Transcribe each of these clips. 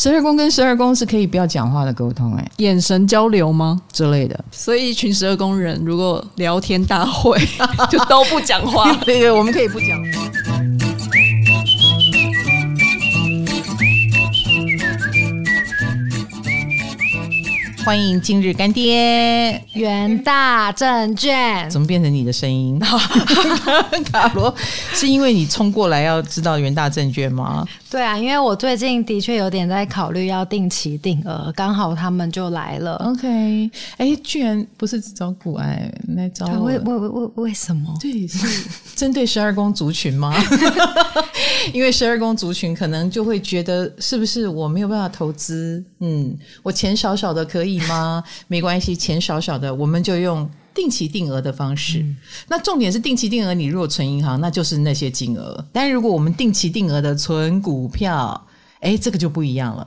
十二宫跟十二宫是可以不要讲话的沟通、欸，哎，眼神交流吗之类的？所以一群十二宫人如果聊天大会 就都不讲话，对对，我们可以不讲话。欢迎今日干爹，元大证券。怎么变成你的声音？卡罗，是因为你冲过来要知道元大证券吗？对啊，因为我最近的确有点在考虑要定期定额，刚好他们就来了。OK，哎，居然不是只找股癌来找我？为为为为什么？对，是针对十二宫族群吗？因为十二宫族群可能就会觉得，是不是我没有办法投资？嗯，我钱少少的可以。吗？没关系，钱少少的，我们就用定期定额的方式。嗯、那重点是定期定额，你如果存银行，那就是那些金额。但如果我们定期定额的存股票，哎，这个就不一样了。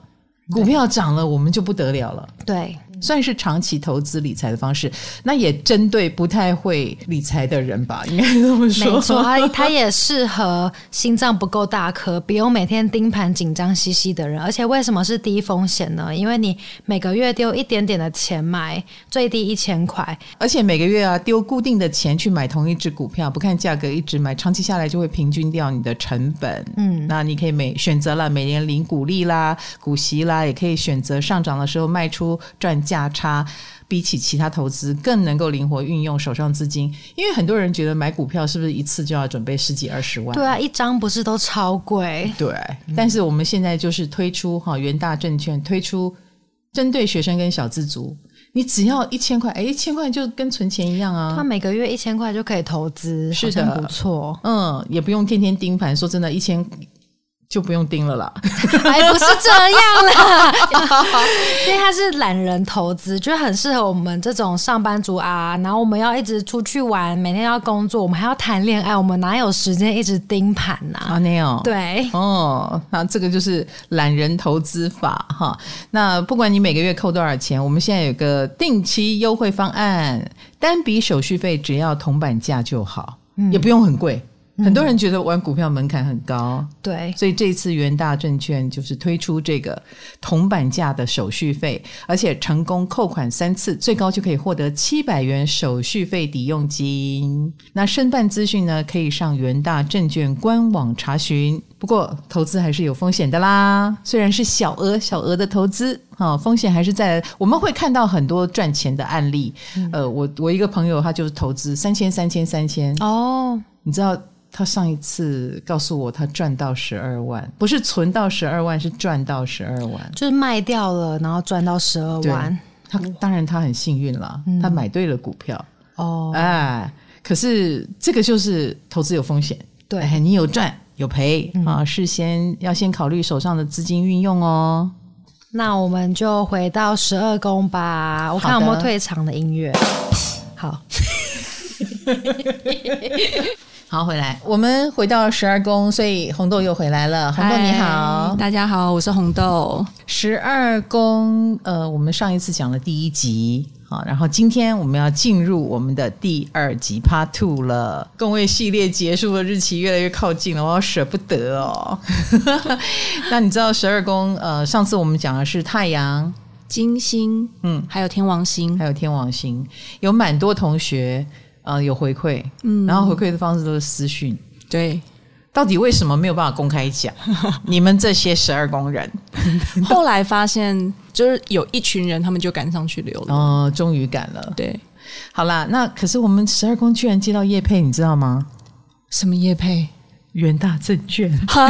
股票涨了，我们就不得了了。对。算是长期投资理财的方式，那也针对不太会理财的人吧，应该这么说。没错，它它也适合心脏不够大颗、不用每天盯盘、紧张兮兮的人。而且为什么是低风险呢？因为你每个月丢一点点的钱买，最低一千块，而且每个月啊丢固定的钱去买同一只股票，不看价格一直买，长期下来就会平均掉你的成本。嗯，那你可以每选择了每年领股利啦、股息啦，也可以选择上涨的时候卖出赚。价差比起其他投资更能够灵活运用手上资金，因为很多人觉得买股票是不是一次就要准备十几二十万？对啊，一张不是都超贵？对，但是我们现在就是推出哈元大证券推出针对学生跟小资族，你只要一千块，哎，一千块就跟存钱一样啊！他每个月一千块就可以投资，是的，不错。嗯，也不用天天盯盘。说真的，一千。就不用盯了啦，还不是这样啦，因为它是懒人投资，就很适合我们这种上班族啊。然后我们要一直出去玩，每天要工作，我们还要谈恋爱，我们哪有时间一直盯盘呐？啊，没有。对，哦，那这个就是懒人投资法哈。那不管你每个月扣多少钱，我们现在有个定期优惠方案，单笔手续费只要铜板价就好，嗯、也不用很贵。很多人觉得玩股票门槛很高，对，所以这次元大证券就是推出这个铜板价的手续费，而且成功扣款三次，最高就可以获得七百元手续费抵用金。那申办资讯呢，可以上元大证券官网查询。不过投资还是有风险的啦，虽然是小额小额的投资，哈，风险还是在。我们会看到很多赚钱的案例，嗯、呃，我我一个朋友他就是投资三千三千三千哦，你知道。他上一次告诉我，他赚到十二万，不是存到十二万，是赚到十二万，就是卖掉了，然后赚到十二万。他当然他很幸运了，嗯、他买对了股票哦，哎，可是这个就是投资有风险，对、哎，你有赚有赔、嗯、啊，事先要先考虑手上的资金运用哦。那我们就回到十二宫吧，我看有没有退场的音乐。好。好，回来，我们回到十二宫，所以红豆又回来了。红豆你好，大家好，我是红豆。十二宫，呃，我们上一次讲了第一集，好，然后今天我们要进入我们的第二集 Part Two 了。宫位系列结束的日期越来越靠近了，我好舍不得哦。那你知道十二宫？呃，上次我们讲的是太阳、金星，嗯，还有天王星，还有天王星，有蛮多同学。啊、呃，有回馈，嗯，然后回馈的方式都是私讯，对，到底为什么没有办法公开讲？你们这些十二宫人，后来发现就是有一群人，他们就赶上去留了，哦，终于赶了，对，好啦，那可是我们十二宫居然接到叶配，你知道吗？什么叶配？元大证券。哈，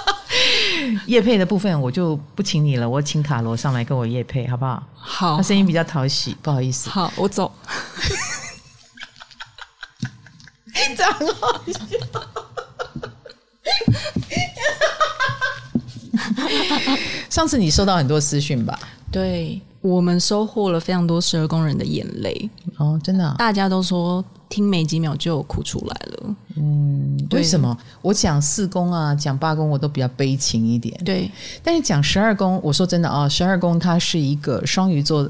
叶配的部分我就不请你了，我请卡罗上来跟我叶配，好不好？好，他声音比较讨喜，不好意思，好，我走。这样很好笑。上次你收到很多私讯吧？对，我们收获了非常多十二宫人的眼泪哦，真的、啊，大家都说听没几秒就哭出来了。嗯，为什么？我讲四宫啊，讲八宫我都比较悲情一点。对，但是讲十二宫，我说真的啊，十二宫它是一个双鱼座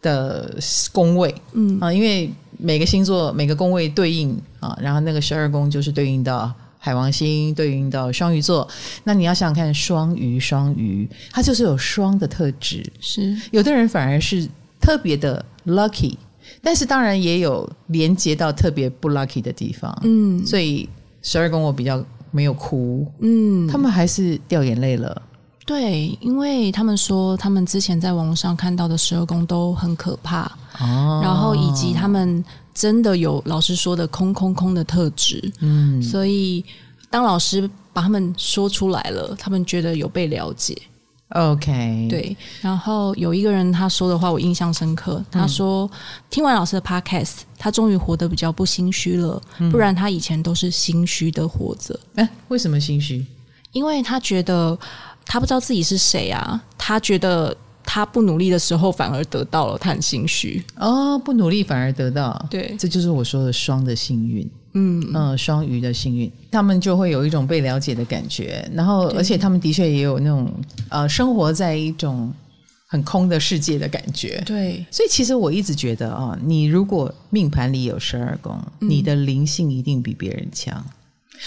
的宫位，嗯啊，因为。每个星座每个宫位对应啊，然后那个十二宫就是对应到海王星对应到双鱼座，那你要想想看，双鱼双鱼，它就是有双的特质，是。有的人反而是特别的 lucky，但是当然也有连接到特别不 lucky 的地方，嗯，所以十二宫我比较没有哭，嗯，他们还是掉眼泪了。对，因为他们说他们之前在网络上看到的十二宫都很可怕，哦，然后以及他们。真的有老师说的空空空的特质，嗯，所以当老师把他们说出来了，他们觉得有被了解。OK，对。然后有一个人他说的话我印象深刻，他说、嗯、听完老师的 Podcast，他终于活得比较不心虚了，不然他以前都是心虚的活着。哎、嗯，为什么心虚？因为他觉得他不知道自己是谁啊，他觉得。他不努力的时候，反而得到了，他很心虚哦。不努力反而得到，对，这就是我说的双的幸运。嗯嗯，双鱼的幸运，他们就会有一种被了解的感觉。然后，而且他们的确也有那种呃，生活在一种很空的世界的感觉。对，所以其实我一直觉得啊，你如果命盘里有十二宫，嗯，你的灵性一定比别人强。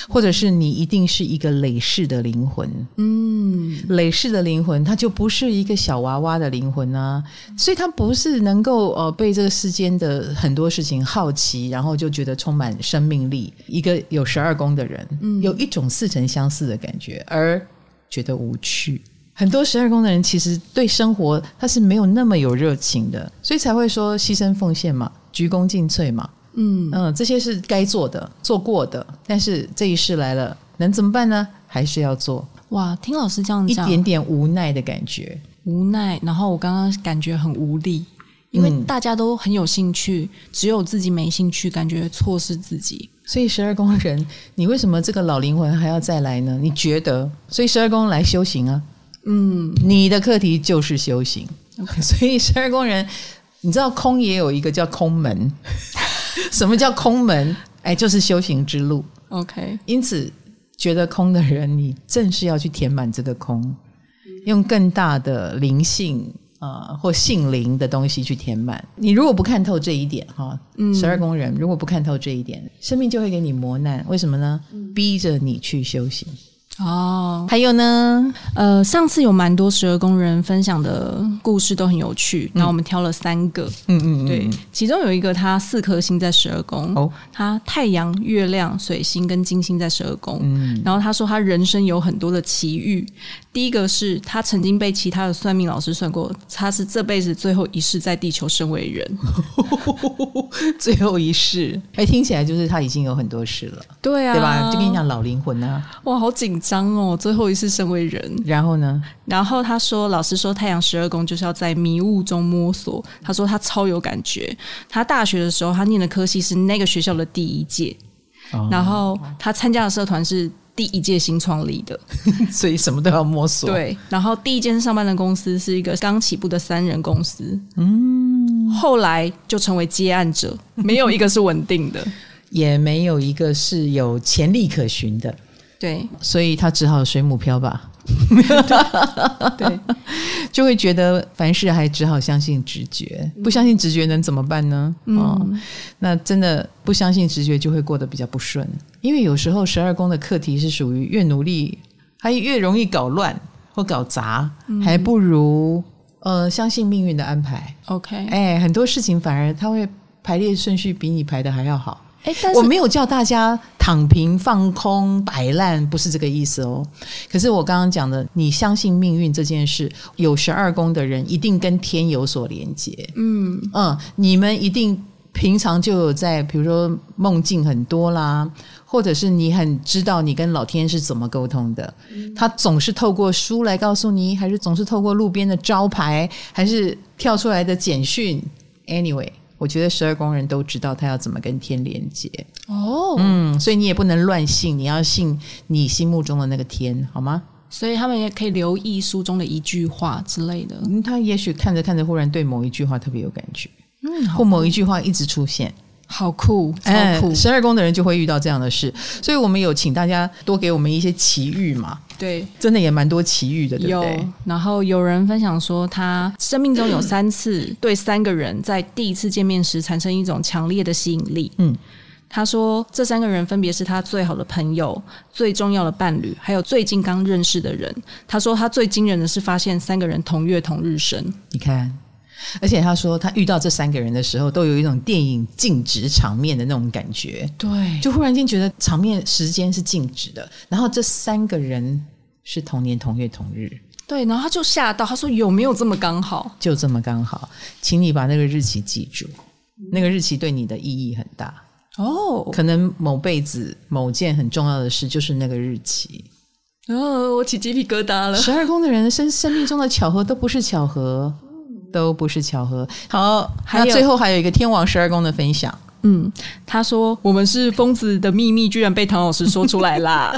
或者是你一定是一个累世的灵魂，嗯，累世的灵魂，它就不是一个小娃娃的灵魂啊，所以它不是能够呃被这个世间的很多事情好奇，然后就觉得充满生命力。一个有十二宫的人，嗯，有一种似曾相似的感觉，而觉得无趣。很多十二宫的人其实对生活他是没有那么有热情的，所以才会说牺牲奉献嘛，鞠躬尽瘁嘛。嗯嗯，这些是该做的，做过的，但是这一世来了，能怎么办呢？还是要做。哇，听老师这样讲，一点点无奈的感觉，无奈。然后我刚刚感觉很无力，因为大家都很有兴趣，嗯、只有自己没兴趣，感觉错失自己。所以十二宫人，你为什么这个老灵魂还要再来呢？你觉得？所以十二宫来修行啊。嗯，你的课题就是修行。所以十二宫人，你知道空也有一个叫空门。什么叫空门？哎，就是修行之路。OK，因此觉得空的人，你正是要去填满这个空，用更大的灵性啊、呃、或性灵的东西去填满。你如果不看透这一点，哈，十二宫人如果不看透这一点，生命就会给你磨难。为什么呢？逼着你去修行。哦，还有呢，呃，上次有蛮多十二宫人分享的故事都很有趣，然后我们挑了三个，嗯嗯，对，其中有一个他四颗星在十二宫，哦，他太阳、月亮、水星跟金星在十二宫，嗯，然后他说他人生有很多的奇遇。第一个是他曾经被其他的算命老师算过，他是这辈子最后一世在地球身为人，最后一世，哎，听起来就是他已经有很多事了，对啊，对吧？就跟你讲老灵魂啊，哇，好紧张哦，最后一次身为人，然后呢？然后他说，老师说太阳十二宫就是要在迷雾中摸索，他说他超有感觉，他大学的时候他念的科系是那个学校的第一届，哦，然后他参加的社团是。第一届新创立的，所以什么都要摸索。对，然后第一间上班的公司是一个刚起步的三人公司，嗯，后来就成为接案者，没有一个是稳定的，也没有一个是有潜力可循的。对，所以他只好水母漂吧。对，就会觉得凡事还只好相信直觉，不相信直觉能怎么办呢？嗯、哦，那真的不相信直觉，就会过得比较不顺。因为有时候十二宫的课题是属于越努力，还越容易搞乱或搞砸，嗯、还不如呃相信命运的安排。OK，哎，很多事情反而它会排列顺序比你排的还要好。哎，我没有叫大家躺平、放空、摆烂，不是这个意思哦。可是我刚刚讲的，你相信命运这件事，有十二宫的人一定跟天有所连接。嗯嗯，你们一定平常就有在，比如说梦境很多啦，或者是你很知道你跟老天是怎么沟通的。他总是透过书来告诉你，还是总是透过路边的招牌，还是跳出来的简讯？Anyway。我觉得十二宫人都知道他要怎么跟天连接哦，嗯，所以你也不能乱信，你要信你心目中的那个天，好吗？所以他们也可以留意书中的一句话之类的。嗯，他也许看着看着，忽然对某一句话特别有感觉，嗯，或某一句话一直出现。好酷，超酷！欸、十二宫的人就会遇到这样的事，所以我们有请大家多给我们一些奇遇嘛。对，真的也蛮多奇遇的，对不对？然后有人分享说，他生命中有三次 对三个人在第一次见面时产生一种强烈的吸引力。嗯，他说这三个人分别是他最好的朋友、最重要的伴侣，还有最近刚认识的人。他说他最惊人的是发现三个人同月同日生。你看，而且他说他遇到这三个人的时候，都有一种电影静止场面的那种感觉。对，就忽然间觉得场面时间是静止的，然后这三个人是同年同月同日。对，然后他就吓到，他说有没有这么刚好？就这么刚好，请你把那个日期记住。那个日期对你的意义很大哦，可能某辈子某件很重要的事就是那个日期哦，我起鸡皮疙瘩了。十二宫的人生生命中的巧合都不是巧合，都不是巧合。好，还有最后还有一个天王十二宫的分享。嗯，他说我们是疯子的秘密，居然被唐老师说出来啦！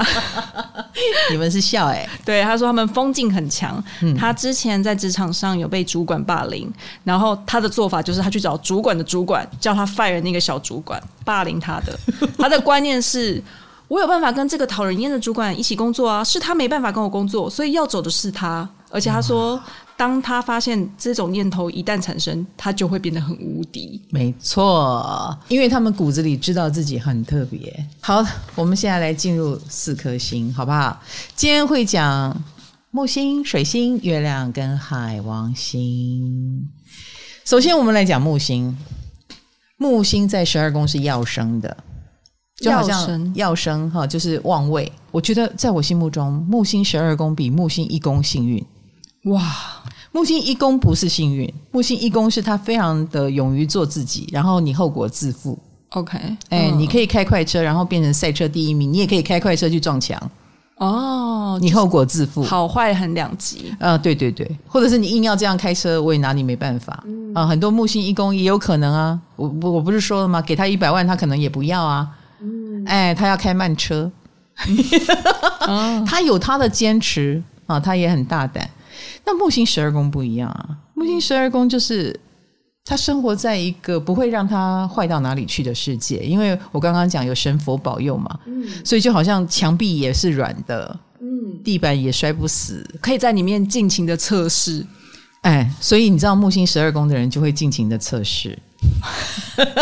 你们是笑哎、欸？对，他说他们风劲很强。嗯、他之前在职场上有被主管霸凌，然后他的做法就是他去找主管的主管，叫他 fire 那个小主管霸凌他的。他的观念是我有办法跟这个讨人厌的主管一起工作啊，是他没办法跟我工作，所以要走的是他。而且他说。当他发现这种念头一旦产生，他就会变得很无敌。没错，因为他们骨子里知道自己很特别。好，我们现在来进入四颗星，好不好？今天会讲木星、水星、月亮跟海王星。首先，我们来讲木星。木星在十二宫是要生的，就好像要生哈，就是旺位。我觉得在我心目中，木星十二宫比木星一宫幸运。哇，木星一宫不是幸运，木星一宫是他非常的勇于做自己，然后你后果自负。OK，哎，你可以开快车，然后变成赛车第一名，你也可以开快车去撞墙。哦，你后果自负，好坏很两极。啊，对对对，或者是你硬要这样开车，我也拿你没办法。嗯、啊，很多木星一宫也有可能啊，我我我不是说了吗？给他一百万，他可能也不要啊。嗯，哎，他要开慢车，哦、他有他的坚持啊，他也很大胆。那木星十二宫不一样啊，木星十二宫就是他生活在一个不会让他坏到哪里去的世界，因为我刚刚讲有神佛保佑嘛，嗯，所以就好像墙壁也是软的，嗯，地板也摔不死，可以在里面尽情的测试，哎，所以你知道木星十二宫的人就会尽情的测试，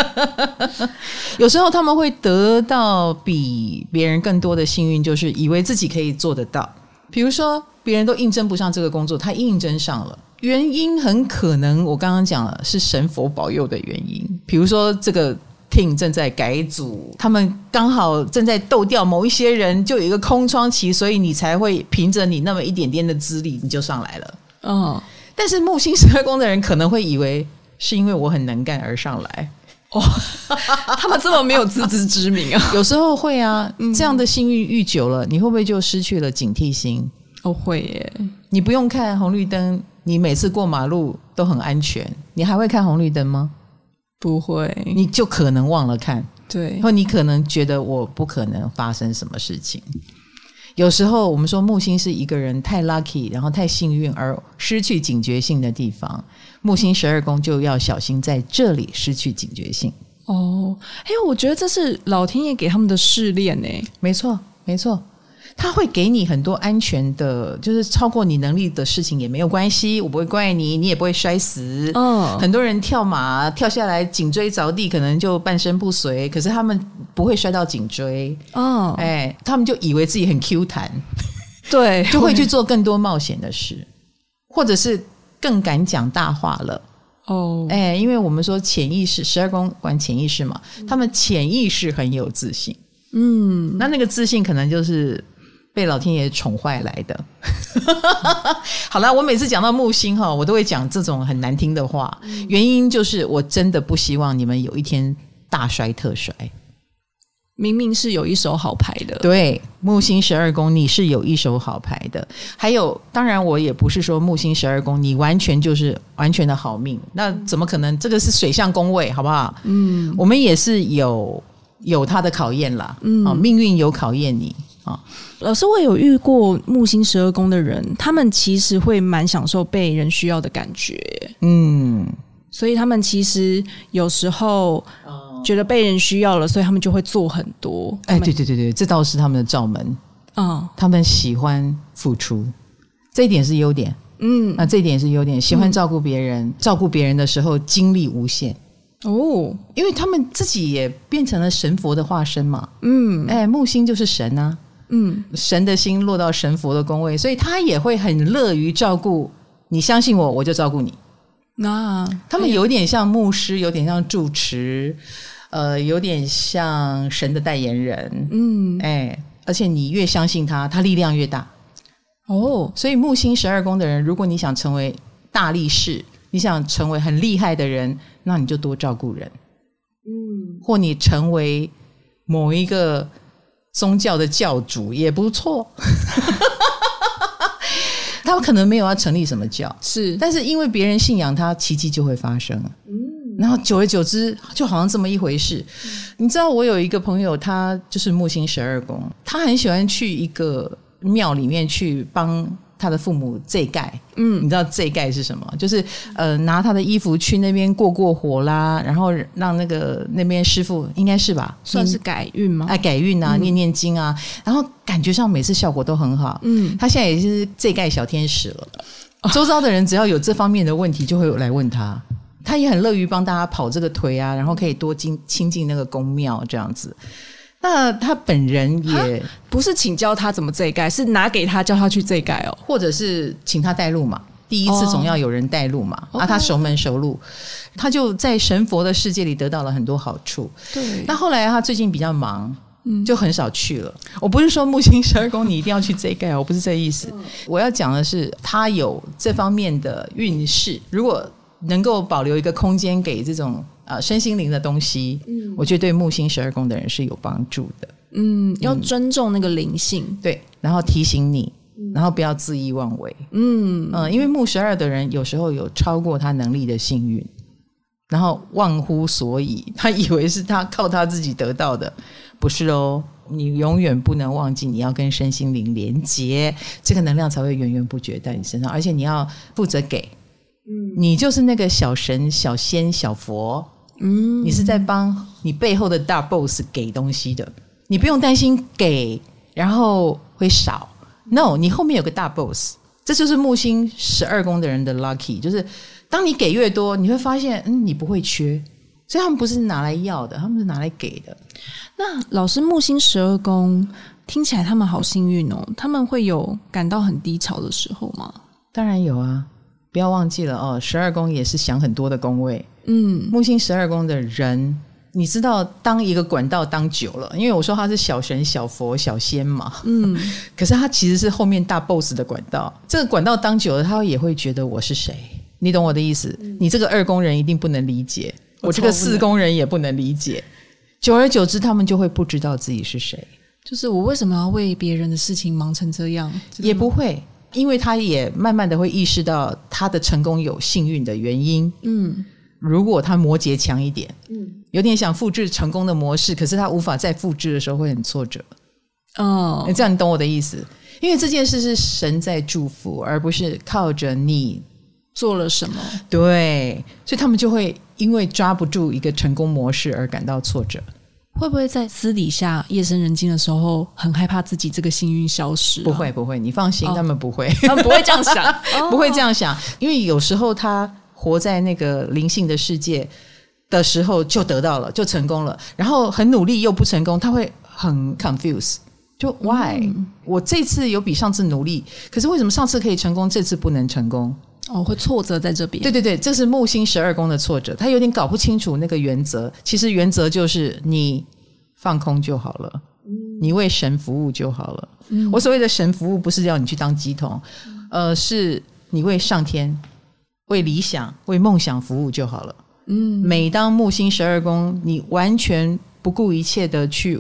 有时候他们会得到比别人更多的幸运，就是以为自己可以做得到，比如说。别人都应征不上这个工作，他应征上了，原因很可能我刚刚讲了是神佛保佑的原因。比如说这个 team 正在改组，他们刚好正在斗掉某一些人，就有一个空窗期，所以你才会凭着你那么一点点的资历，你就上来了。嗯，但是木星十二宫的人可能会以为是因为我很能干而上来。哦，他们这么没有自知之明啊？有时候会啊，这样的幸运遇久了，你会不会就失去了警惕心？都会耶，你不用看红绿灯，你每次过马路都很安全。你还会看红绿灯吗？不会，你就可能忘了看。对，然后你可能觉得我不可能发生什么事情。有时候我们说木星是一个人太 lucky，然后太幸运而失去警觉性的地方。木星十二宫就要小心在这里失去警觉性。哦，哎，我觉得这是老天爷给他们的试炼呢。没错，没错。他会给你很多安全的，就是超过你能力的事情也没有关系，我不会怪你，你也不会摔死。嗯，很多人跳马跳下来颈椎着地，可能就半身不遂，可是他们不会摔到颈椎。哦，哎，他们就以为自己很 Q 弹，对，就会去做更多冒险的事，或者是更敢讲大话了。哦，哎，因为我们说潜意识，十二宫管潜意识嘛，他们潜意识很有自信。嗯，那那个自信可能就是。被老天爷宠坏来的。好了，我每次讲到木星哈，我都会讲这种很难听的话。原因就是我真的不希望你们有一天大衰特衰。明明是有一手好牌的，对，木星十二宫你是有一手好牌的。还有，当然我也不是说木星十二宫你完全就是完全的好命，那怎么可能？这个是水象宫位，好不好？嗯，我们也是有有他的考验啦。嗯，啊，命运有考验你啊。老师，我有遇过木星十二宫的人，他们其实会蛮享受被人需要的感觉，嗯，所以他们其实有时候觉得被人需要了，所以他们就会做很多。哎，对对对对，这倒是他们的罩门，嗯，他们喜欢付出，这一点是优点，嗯，那这一点是优点，喜欢照顾别人，嗯、照顾别人的时候精力无限。哦，因为他们自己也变成了神佛的化身嘛。嗯，哎，木星就是神啊。嗯，神的心落到神佛的宫位，所以他也会很乐于照顾。你相信我，我就照顾你。那他们有点像牧师，有点像住持，呃，有点像神的代言人。嗯，哎，而且你越相信他，他力量越大。哦，所以木星十二宫的人，如果你想成为大力士，你想成为很厉害的人，那你就多照顾人。嗯，或你成为某一个宗教的教主也不错。他们可能没有要成立什么教，是，但是因为别人信仰他，奇迹就会发生。嗯，然后久而久之，就好像这么一回事。嗯，你知道，我有一个朋友，他就是木星十二宫，他很喜欢去一个庙里面去帮。他的父母祭盖，嗯，你知道祭盖是什么？就是呃，拿他的衣服去那边过过火啦，然后让那个那边师傅应该是吧，算是改运吗？哎，改运啊，嗯、念念经啊，然后感觉上每次效果都很好。嗯，他现在也是祭盖小天使了。周遭的人只要有这方面的问题，就会来问他，他也很乐于帮大家跑这个腿啊，然后可以多亲亲近那个宫庙这样子。那他本人也不是请教他怎么这盖，是拿给他叫他去这盖哦，或者是请他带路嘛。第一次总要有人带路嘛，啊、哦，他熟门熟路，他就在神佛的世界里得到了很多好处。对，那后来他最近比较忙，嗯，就很少去了。我不是说木星十二宫你一定要去这盖，我不是这意思。我要讲的是，他有这方面的运势，如果能够保留一个空间给这种。啊，身心灵的东西，嗯，我觉得对木星十二宫的人是有帮助的。嗯，要尊重那个灵性，嗯，对，然后提醒你，然后不要恣意妄为。嗯嗯，因为木十二的人有时候有超过他能力的幸运，然后忘乎所以，他以为是他靠他自己得到的，不是哦。你永远不能忘记，你要跟身心灵连接，这个能量才会源源不绝在你身上，而且你要负责给。嗯，你就是那个小神、小仙、小佛。嗯，你是在帮你背后的大 boss 给东西的，你不用担心给然后会少。No，你后面有个大 boss，这就是木星十二宫的人的 lucky，就是当你给越多，你会发现，嗯，你不会缺。所以他们不是拿来要的，他们是拿来给的。那老师，木星十二宫听起来他们好幸运哦，他们会有感到很低潮的时候吗？当然有啊，不要忘记了哦，十二宫也是想很多的宫位。嗯，木星十二宫的人，你知道，当一个管道当久了，因为我说他是小神、小佛、小仙嘛，嗯，可是他其实是后面大 boss 的管道。这个管道当久了，他也会觉得我是谁？你懂我的意思？嗯、你这个二宫人一定不能理解，我，我这个四宫人也不能理解。久而久之，他们就会不知道自己是谁。就是我为什么要为别人的事情忙成这样？也不会，因为他也慢慢的会意识到他的成功有幸运的原因。嗯。如果他摩羯强一点，嗯，有点想复制成功的模式，可是他无法再复制的时候会很挫折。哦，这样你懂我的意思？因为这件事是神在祝福，而不是靠着你做了什么。对，所以他们就会因为抓不住一个成功模式而感到挫折。会不会在私底下夜深人静的时候很害怕自己这个幸运消失啊？不会，不会，你放心，哦，他们不会，他 们不会这样想，不会这样想，因为有时候他。活在那个灵性的世界的时候，就得到了，就成功了。然后很努力又不成功，他会很 confuse，就 why？嗯，我这次有比上次努力，可是为什么上次可以成功，这次不能成功？哦，会挫折在这边。对对对，这是木星十二宫的挫折，他有点搞不清楚那个原则。其实原则就是你放空就好了，你为神服务就好了。嗯，我所谓的神服务，不是要你去当鸡童，呃，是你为上天。为理想、为梦想服务就好了。嗯，每当木星十二宫，你完全不顾一切的去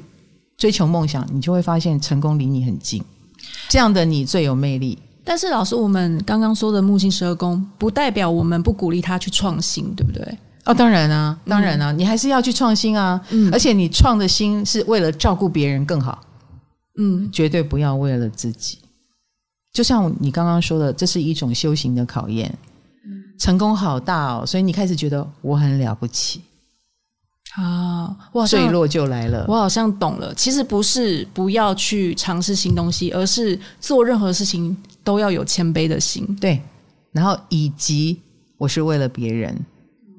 追求梦想，你就会发现成功离你很近。这样的你最有魅力。但是，老师，我们刚刚说的木星十二宫，不代表我们不鼓励他去创新，对不对？哦，当然啊，当然啊，嗯、你还是要去创新啊。嗯，而且你创的心是为了照顾别人更好。嗯，绝对不要为了自己。就像你刚刚说的，这是一种修行的考验。成功好大哦，所以你开始觉得我很了不起啊，哇坠落就来了。我好像懂了，其实不是不要去尝试新东西，而是做任何事情都要有谦卑的心。对，然后以及我是为了别人，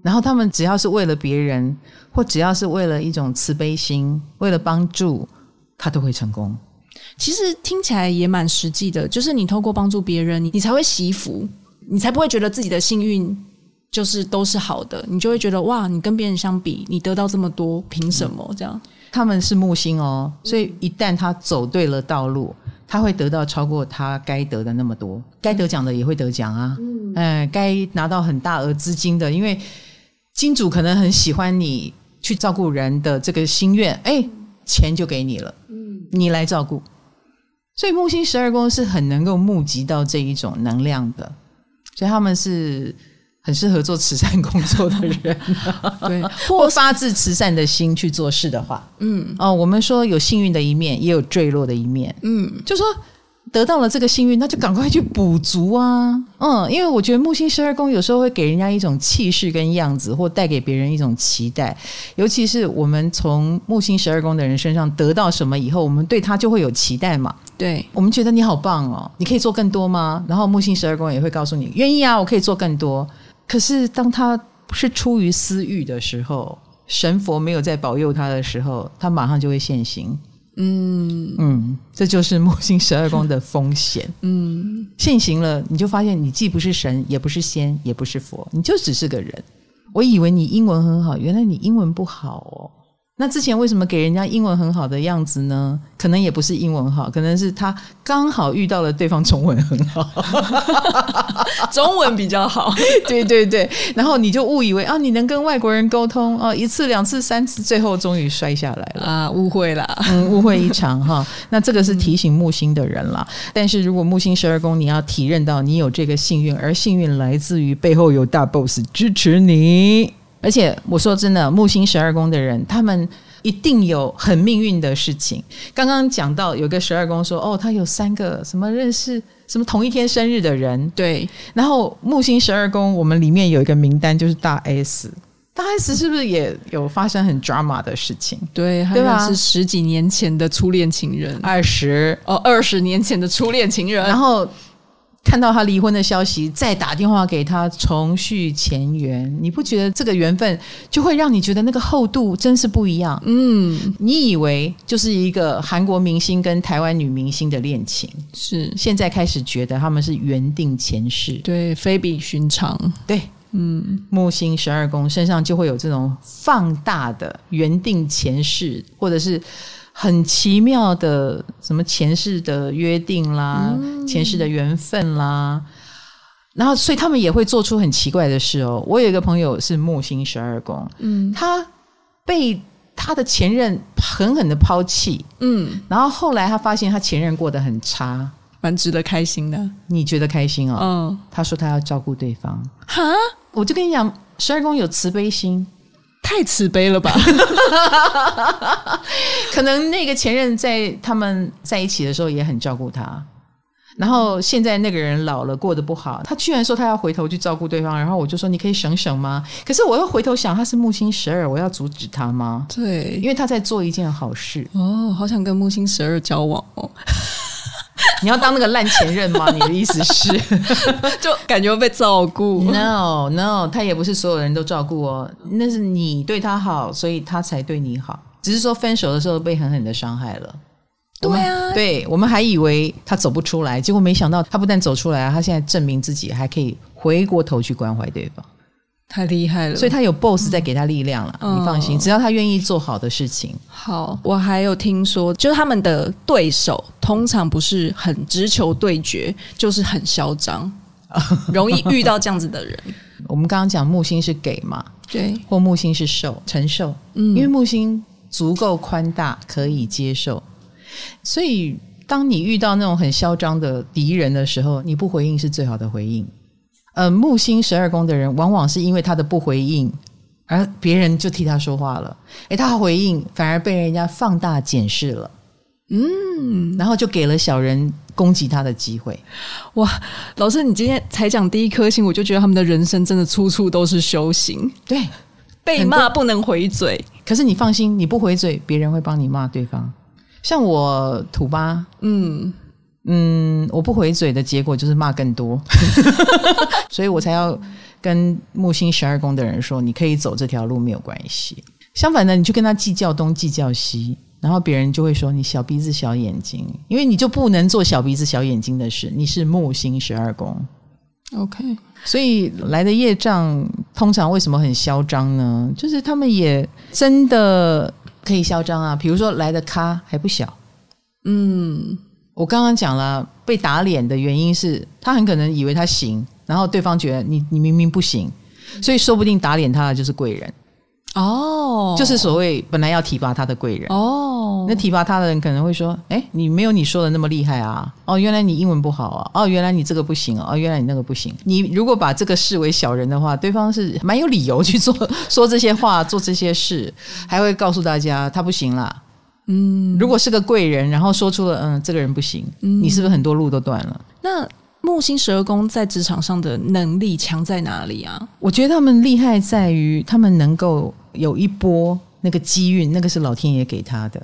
然后他们只要是为了别人，或只要是为了一种慈悲心，为了帮助，他都会成功。其实听起来也蛮实际的，就是你透过帮助别人，你你才会惜福，你才不会觉得自己的幸运就是都是好的，你就会觉得哇，你跟别人相比，你得到这么多，凭什么这样？他们是木星哦，所以一旦他走对了道路，他会得到超过他该得的那么多，该得奖的也会得奖啊，嗯，呃，该拿到很大额资金的，因为金主可能很喜欢你去照顾人的这个心愿，哎，钱就给你了，嗯，你来照顾。所以木星十二宫是很能够募集到这一种能量的，所以他们是很适合做慈善工作的人，对，或发自慈善的心去做事的话，嗯，哦，我们说有幸运的一面，也有坠落的一面，嗯，就说。得到了这个幸运，那就赶快去补足啊！嗯，因为我觉得木星十二宫有时候会给人家一种气势跟样子，或带给别人一种期待。尤其是我们从木星十二宫的人身上得到什么以后，我们对他就会有期待嘛。对，我们觉得你好棒哦，你可以做更多吗？然后木星十二宫也会告诉你，愿意啊，我可以做更多。可是当他是出于私欲的时候，神佛没有在保佑他的时候，他马上就会现形。嗯嗯，这就是木星十二宫的风险。嗯，现形了，你就发现你既不是神，也不是仙，也不是佛，你就只是个人。我以为你英文很好，原来你英文不好哦。那之前为什么给人家英文很好的样子呢？可能也不是英文好，可能是他刚好遇到了对方中文很好，中文比较好。对对对，然后你就误以为啊，你能跟外国人沟通啊，一次两次三次，最后终于摔下来了啊，误会了，嗯，误会一场哈。那这个是提醒木星的人啦。但是如果木星十二宫，你要体认到你有这个幸运，而幸运来自于背后有大 boss 支持你。而且我说真的，木星十二宫的人，他们一定有很命运的事情。刚刚讲到有个十二宫说，哦，他有三个什么认识什么同一天生日的人，对。然后木星十二宫，我们里面有一个名单，就是大 S，大 S 是不是也有发生很 drama 的事情？对，对吧？是十几年前的初恋情人，二十哦，二十年前的初恋情人，然后。看到他离婚的消息，再打电话给他重续前缘，你不觉得这个缘分就会让你觉得那个厚度真是不一样？嗯，你以为就是一个韩国明星跟台湾女明星的恋情，是现在开始觉得他们是缘定前世，对，非比寻常。对，嗯，木星十二宫身上就会有这种放大的原定前世，或者是。很奇妙的，什么前世的约定啦，嗯、前世的缘分啦，然后所以他们也会做出很奇怪的事哦。我有一个朋友是木星十二宫，嗯，他被他的前任狠狠的抛弃，嗯，然后后来他发现他前任过得很差，蛮值得开心的。你觉得开心哦？嗯，他说他要照顾对方，哈，我就跟你讲，十二宫有慈悲心。太慈悲了吧！可能那个前任在他们在一起的时候也很照顾他，然后现在那个人老了过得不好，他居然说他要回头去照顾对方，然后我就说你可以省省吗？可是我又回头想，他是木星十二，我要阻止他吗？对，因为他在做一件好事哦，好想跟木星十二交往哦。你要当那个烂前任吗？你的意思是，就感觉被照顾？No No，他也不是所有人都照顾哦，那是你对他好，所以他才对你好。只是说分手的时候被狠狠的伤害了。对啊，对，我们还以为他走不出来，结果没想到他不但走出来，他现在证明自己还可以回过头去关怀对方。太厉害了，所以他有 boss 在给他力量了。嗯、你放心，只要他愿意做好的事情。好，我还有听说，就是他们的对手通常不是很直球对决，就是很嚣张，容易遇到这样子的人。我们刚刚讲木星是给嘛，对，或木星是受承受，嗯，因为木星足够宽大，可以接受。所以，当你遇到那种很嚣张的敌人的时候，你不回应是最好的回应。呃，木星十二宫的人，往往是因为他的不回应，而别人就替他说话了。诶，他回应反而被人家放大检视了，嗯，然后就给了小人攻击他的机会。哇，老师，你今天才讲第一颗星，我就觉得他们的人生真的处处都是修行。对，被骂不能回嘴，可是你放心，你不回嘴，别人会帮你骂对方。像我土八，嗯。嗯，我不回嘴的结果就是骂更多，所以我才要跟木星十二宫的人说，你可以走这条路没有关系。相反的，你去跟他计较东计较西，然后别人就会说你小鼻子小眼睛，因为你就不能做小鼻子小眼睛的事。你是木星十二宫，OK。所以来的业障通常为什么很嚣张呢？就是他们也真的可以嚣张啊。比如说来的咖还不小，嗯，我刚刚讲了被打脸的原因是他很可能以为他行，然后对方觉得你你明明不行，所以说不定打脸他的就是贵人。哦，oh, 就是所谓本来要提拔他的贵人哦，oh, 那提拔他的人可能会说：“哎，你没有你说的那么厉害啊！哦，原来你英文不好啊！哦，原来你这个不行啊！哦，原来你那个不行。你如果把这个视为小人的话，对方是蛮有理由去做 说这些话、做这些事，还会告诉大家他不行啦。嗯，如果是个贵人，然后说出了嗯，这个人不行，嗯，你是不是很多路都断了？那。木星十二宫在职场上的能力强在哪里啊？我觉得他们厉害在于他们能够有一波那个机运，那个是老天爷给他的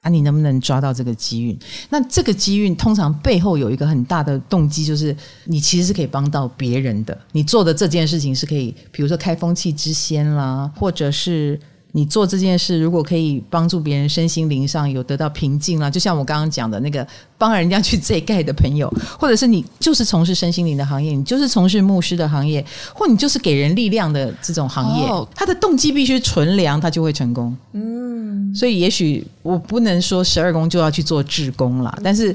啊，你能不能抓到这个机运？那这个机运通常背后有一个很大的动机，就是你其实是可以帮到别人的，你做的这件事情是可以，比如说开风气之先啦，或者是。你做这件事，如果可以帮助别人身心灵上有得到平静啦，就像我刚刚讲的那个帮人家去这盖的朋友，或者是你就是从事身心灵的行业，你就是从事牧师的行业，或你就是给人力量的这种行业，哦、他的动机必须纯良，他就会成功。嗯，所以也许我不能说十二宫就要去做志工啦，但是。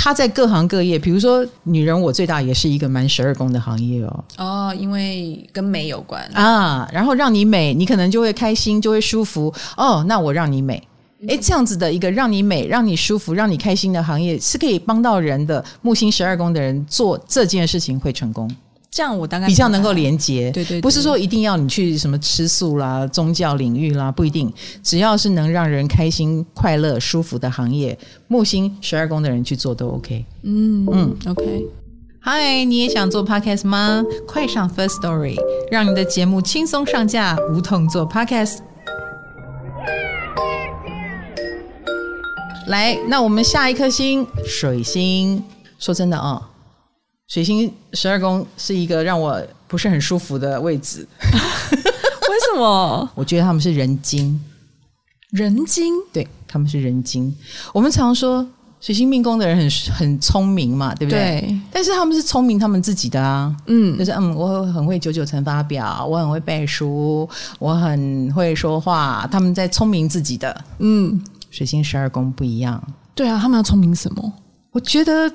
他在各行各业，比如说女人，我最大也是一个蛮十二宫的行业哦。哦，因为跟美有关啊。然后让你美，你可能就会开心，就会舒服。哦，那我让你美，诶，这样子的一个让你美、让你舒服、让你开心的行业，是可以帮到人的。木星十二宫的人做这件事情会成功。这样我大概比较能够连接，对，对对，不是说一定要你去什么吃素啦、宗教领域啦，不一定，只要是能让人开心、快乐、舒服的行业，木星十二宫的人去做都 OK。嗯嗯，OK。嗨，你也想做 Podcast 吗？快上 First Story，让你的节目轻松上架，无痛做 Podcast。来，那我们下一颗星水星，说真的啊、哦。水星十二宫是一个让我不是很舒服的位置，为什么？我觉得他们是人精，人精，对，他们是人精。我们常说水星命宫的人很很聪明嘛，对不对？对。但是他们是聪明他们自己的啊，嗯，就是嗯，我很会九九乘法表，我很会背书，我很会说话，他们在聪明自己的。嗯，水星十二宫不一样。对啊，他们要聪明什么？我觉得。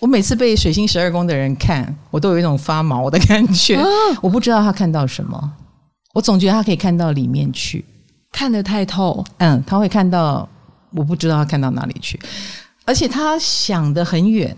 我每次被水星十二宫的人看，我都有一种发毛的感觉。啊、我不知道他看到什么，我总觉得他可以看到里面去，看得太透。嗯，他会看到，我不知道他看到哪里去，而且他想得很远。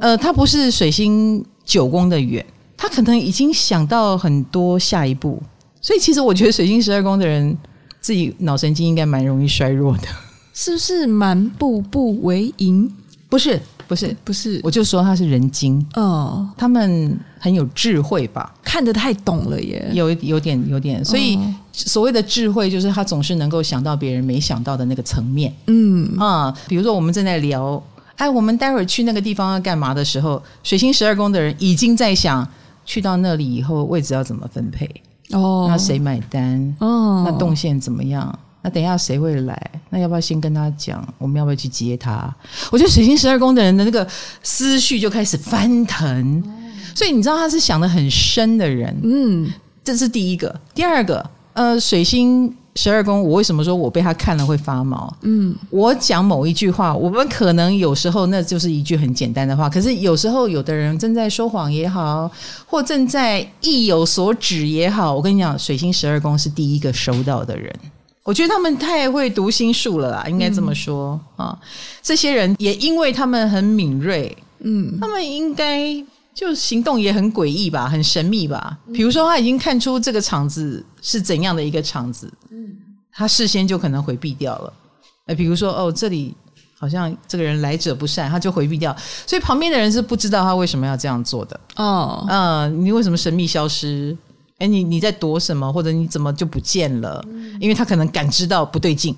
呃，他不是水星九宫的远，他可能已经想到很多下一步。所以，其实我觉得水星十二宫的人自己脑神经应该蛮容易衰弱的，是不是？蛮步步为营？不是。不是。不是，我就说他是人精。哦，他们很有智慧吧？看得太懂了耶，有有点有点，所以所谓的智慧就是他总是能够想到别人没想到的那个层面。嗯。啊，比如说我们正在聊，哎，我们待会儿去那个地方要干嘛的时候，水星十二宫的人已经在想，去到那里以后位置要怎么分配哦，那谁买单哦，那动线怎么样？那等一下谁会来？那要不要先跟他讲？我们要不要去接他？我觉得水星十二宫的人的那个思绪就开始翻腾，所以你知道他是想得很深的人。嗯，这是第一个。第二个，呃，水星十二宫，我为什么说我被他看了会发毛？嗯，我讲某一句话，我们可能有时候那就是一句很简单的话，可是有时候有的人正在说谎也好，或正在意有所指也好，我跟你讲，水星十二宫是第一个收到的人。我觉得他们太会读心术了啦，应该这么说、嗯、啊。这些人也因为他们很敏锐，嗯，他们应该就行动也很诡异吧，很神秘吧。比如说，他已经看出这个场子是怎样的一个场子，嗯，他事先就可能回避掉了。哎，比如说，哦，这里好像这个人来者不善，他就回避掉。所以旁边的人是不知道他为什么要这样做的。哦，嗯，你为什么神秘消失？哎，你你在躲什么？或者你怎么就不见了？因为他可能感知到不对劲。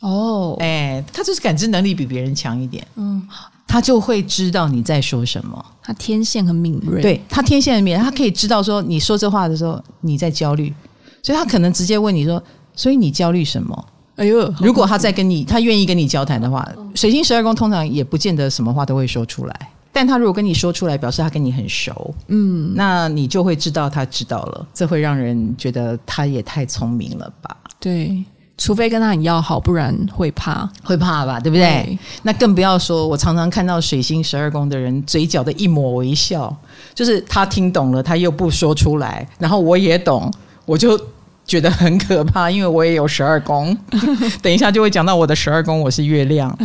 哦，哎，他就是感知能力比别人强一点。嗯，他就会知道你在说什么。他天线很敏锐，对，他天线很敏锐，他可以知道说你说这话的时候你在焦虑，所以他可能直接问你说：“所以你焦虑什么？”哎呦，如果他在跟你，他愿意跟你交谈的话，水星十二宫通常也不见得什么话都会说出来。但他如果跟你说出来，表示他跟你很熟，嗯，那你就会知道他知道了。这会让人觉得他也太聪明了吧？对，除非跟他很要好，不然会怕，会怕吧？对不对？对，那更不要说，我常常看到水星十二宫的人嘴角的一抹微笑，就是他听懂了，他又不说出来，然后我也懂，我就觉得很可怕，因为我也有十二宫。等一下就会讲到我的十二宫，我是月亮。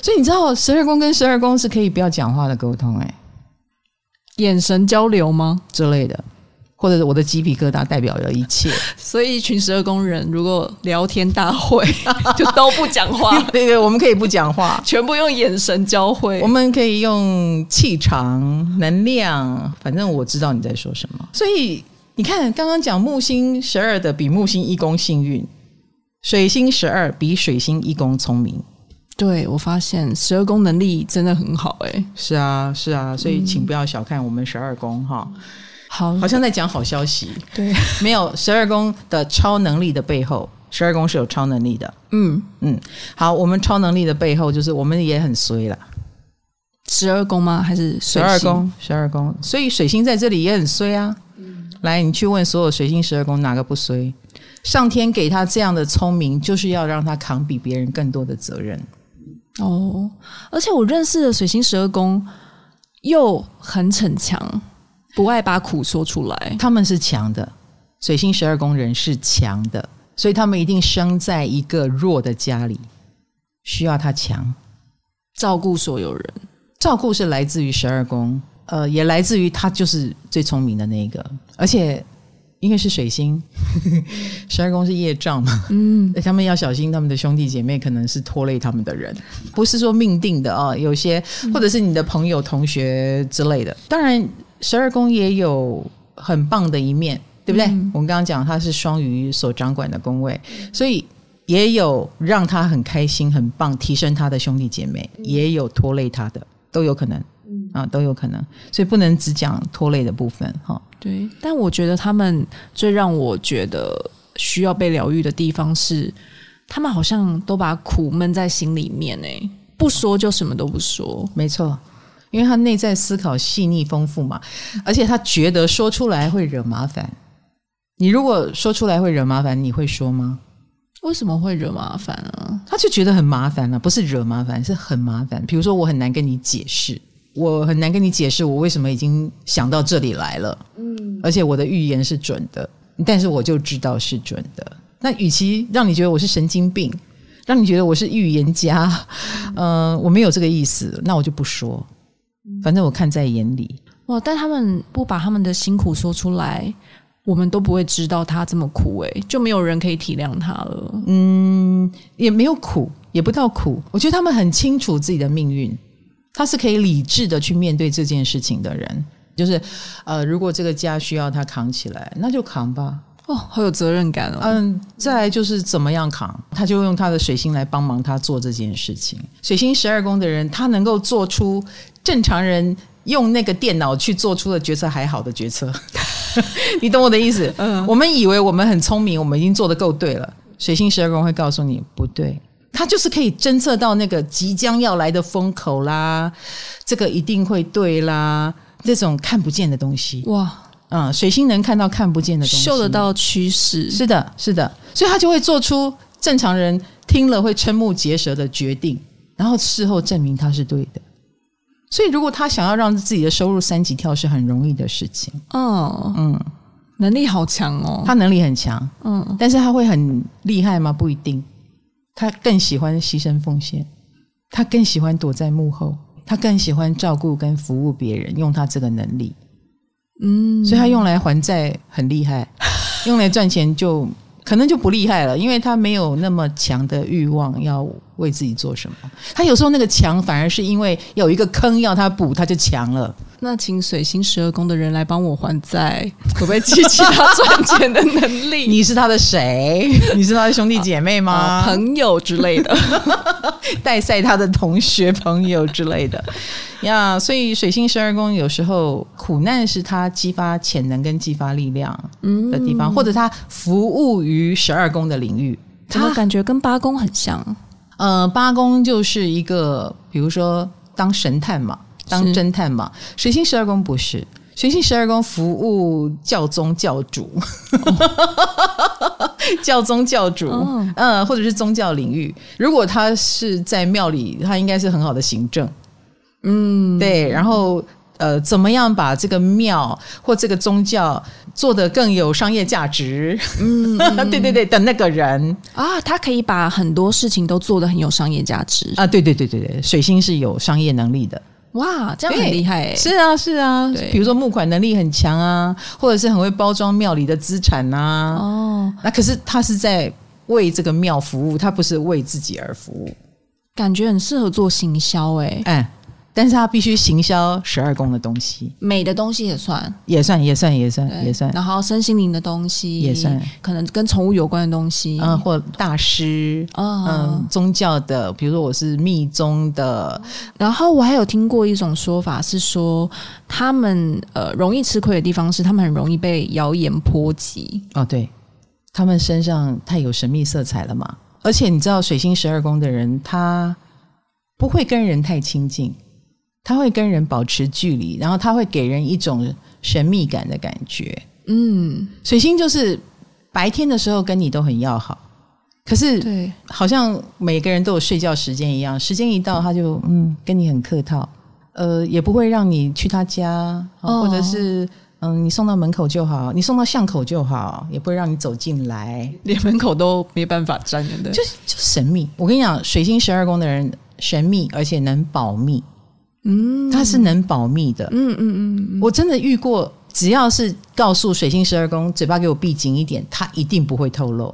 所以你知道十二宫跟十二宫是可以不要讲话的沟通，哎，眼神交流吗之类的，或者是我的鸡皮疙瘩代表了一切。所以一群十二宫人如果聊天大会 就都不讲话，对对，我们可以不讲话，全部用眼神交汇。我们可以用气场、能量，反正我知道你在说什么。所以你看，刚刚讲木星十二的比木星一宫幸运，水星十二比水星一宫聪明。对，我发现十二宫能力真的很好哎，是啊是啊，所以请不要小看我们十二宫哈。好，好像在讲好消息。对，没有十二宫的超能力的背后，十二宫是有超能力的。嗯嗯，好，我们超能力的背后就是我们也很衰了。十二宫吗？还是十二宫？十二宫，所以水星在这里也很衰啊。嗯，来，你去问所有水星十二宫哪个不衰？上天给他这样的聪明，就是要让他扛比别人更多的责任。哦，而且我认识的水星十二宫又很逞强，不爱把苦说出来。他们是强的，水星十二宫人是强的，所以他们一定生在一个弱的家里，需要他强，照顾所有人。照顾是来自于十二宫，呃，也来自于他就是最聪明的那一个，而且。因为是水星，十二宫是业障嘛，嗯，他们要小心，他们的兄弟姐妹可能是拖累他们的人，不是说命定的啊、哦，有些或者是你的朋友、同学之类的。当然，十二宫也有很棒的一面，对不对？嗯、我们刚刚讲他是双鱼所掌管的宫位，所以也有让他很开心、很棒，提升他的兄弟姐妹，也有拖累他的，都有可能，啊，都有可能。所以不能只讲拖累的部分，哈。对，但我觉得他们最让我觉得需要被疗愈的地方是，他们好像都把苦闷在心里面，哎，不说就什么都不说。没错，因为他内在思考细腻丰富嘛，而且他觉得说出来会惹麻烦。你如果说出来会惹麻烦，你会说吗？为什么会惹麻烦啊？他就觉得很麻烦了，不是惹麻烦，是很麻烦。比如说，我很难跟你解释。我很难跟你解释我为什么已经想到这里来了，嗯，而且我的预言是准的，但是我就知道是准的。那与其让你觉得我是神经病，让你觉得我是预言家，嗯、呃，我没有这个意思，那我就不说，反正我看在眼里。哇！但他们不把他们的辛苦说出来，我们都不会知道他这么苦，诶，就没有人可以体谅他了。嗯，也没有苦，也不到苦。我觉得他们很清楚自己的命运。他是可以理智的去面对这件事情的人，就是，呃，如果这个家需要他扛起来，那就扛吧。哦，好有责任感哦。嗯，再来就是怎么样扛，他就用他的水星来帮忙他做这件事情。水星十二宫的人，他能够做出正常人用那个电脑去做出的决策还好的决策。你懂我的意思？嗯，我们以为我们很聪明，我们已经做得够对了。水星十二宫会告诉你不对。他就是可以侦测到那个即将要来的风口啦，这个一定会对啦，这种看不见的东西。哇，嗯，水星能看到看不见的东西，嗅得到趋势，是的，是的，所以他就会做出正常人听了会瞠目结舌的决定，然后事后证明他是对的。所以如果他想要让自己的收入三级跳，是很容易的事情。哦，嗯，能力好强哦，他能力很强，嗯，但是他会很厉害吗？不一定。他更喜欢牺牲奉献，他更喜欢躲在幕后，他更喜欢照顾跟服务别人，用他这个能力，嗯，所以他用来还债很厉害，用来赚钱就可能就不厉害了，因为他没有那么强的欲望要为自己做什么。他有时候那个强反而是因为有一个坑要他补，他就强了。那请水星十二宫的人来帮我还债，可不可以激起他赚钱的能力？你是他的谁？你是他的兄弟姐妹吗？啊、朋友之类的，带赛他的同学朋友之类的呀。Yeah, 所以水星十二宫有时候苦难是他激发潜能跟激发力量的地方，嗯、或者他服务于十二宫的领域。他感觉跟八宫很像。呃，八宫就是一个，比如说当神探嘛，当侦探嘛。水星十二宫不是，水星十二宫服务教宗教主，哦、教宗教主，嗯、或者是宗教领域。如果他是在庙里，他应该是很好的行政。嗯，对，然后。呃，怎么样把这个庙或这个宗教做得更有商业价值？嗯，对对对的那个人啊，他可以把很多事情都做得很有商业价值啊！对对对对对，水星是有商业能力的。哇，这样很厉害！是啊是啊，比如说募款能力很强啊，或者是很会包装庙里的资产呐、啊。哦，那可是他是在为这个庙服务，他不是为自己而服务，感觉很适合做行销哎、欸。嗯但是他必须行销十二宫的东西，美的东西也算，也算，也算，也算，也算。然后身心灵的东西也算，可能跟宠物有关的东西，嗯，或大师，嗯，嗯，宗教的，比如说我是密宗的。然后我还有听过一种说法是说，他们呃容易吃亏的地方是他们很容易被谣言波及。哦，对，他们身上太有神秘色彩了嘛。而且你知道，水星十二宫的人，他不会跟人太亲近。他会跟人保持距离，然后他会给人一种神秘感的感觉。嗯，水星就是白天的时候跟你都很要好，可是对，好像每个人都有睡觉时间一样，时间一到他就嗯跟你很客套，呃，也不会让你去他家，或者是嗯你送到门口就好，你送到巷口就好，也不会让你走进来，连门口都没办法站的，就是就神秘。我跟你讲，水星十二宫的人神秘，而且能保密。嗯，他是能保密的。嗯嗯嗯，嗯我真的遇过，只要是告诉水星十二宫，嘴巴给我闭紧一点，他一定不会透露。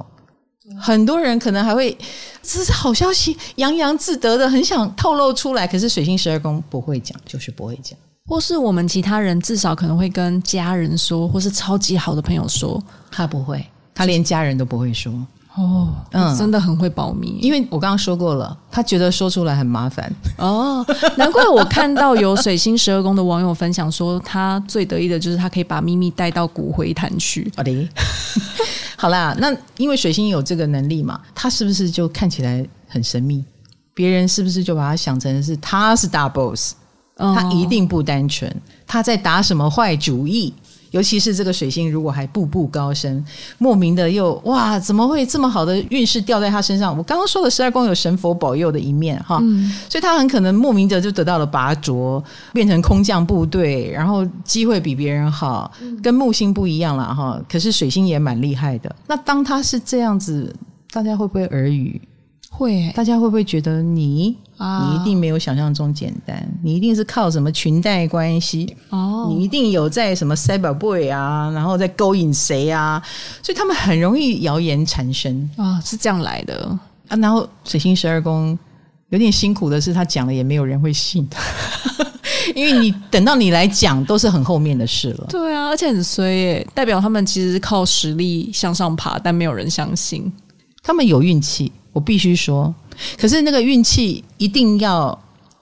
很多人可能还会，这是好消息，洋洋自得的，很想透露出来。可是水星十二宫不会讲，就是不会讲。或是我们其他人至少可能会跟家人说，或是超级好的朋友说，他不会，他连家人都不会说。哦，嗯，真的很会保密，因为我刚刚说过了，他觉得说出来很麻烦。哦，难怪我看到有水星十二宫的网友分享说，他最得意的就是他可以把秘密带到骨灰坛去。好的，好啦，那因为水星有这个能力嘛，他是不是就看起来很神秘？别人是不是就把他想成是他是大 boss？哦，他一定不单纯，他在打什么坏主意？尤其是这个水星，如果还步步高升，莫名的又哇，怎么会这么好的运势掉在他身上？我刚刚说的十二宫有神佛保佑的一面哈，嗯、所以他很可能莫名的就得到了拔擢，变成空降部队，然后机会比别人好，跟木星不一样了哈。可是水星也蛮厉害的。那当他是这样子，大家会不会耳语？会，大家会不会觉得你啊，你一定没有想象中简单？你一定是靠什么裙带关系？哦，你一定有在什么塞宝贝啊，然后在勾引谁啊？所以他们很容易谣言缠身啊，是这样来的啊。然后水星十二宫有点辛苦的是，他讲了也没有人会信，因为你等到你来讲，都是很后面的事了。对啊，而且很衰耶，代表他们其实是靠实力向上爬，但没有人相信。他们有运气。我必须说，可是那个运气一定要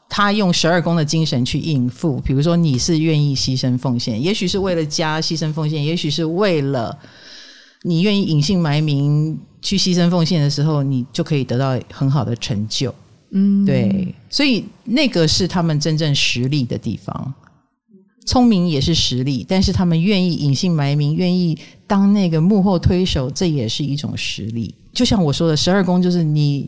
他用十二宫的精神去应付。比如说，你是愿意牺牲奉献，也许是为了家牺牲奉献，也许是为了你愿意隐姓埋名去牺牲奉献的时候，你就可以得到很好的成就。嗯，对，所以那个是他们真正实力的地方。聪明也是实力，但是他们愿意隐姓埋名，愿意当那个幕后推手，这也是一种实力。就像我说的，十二宫就是你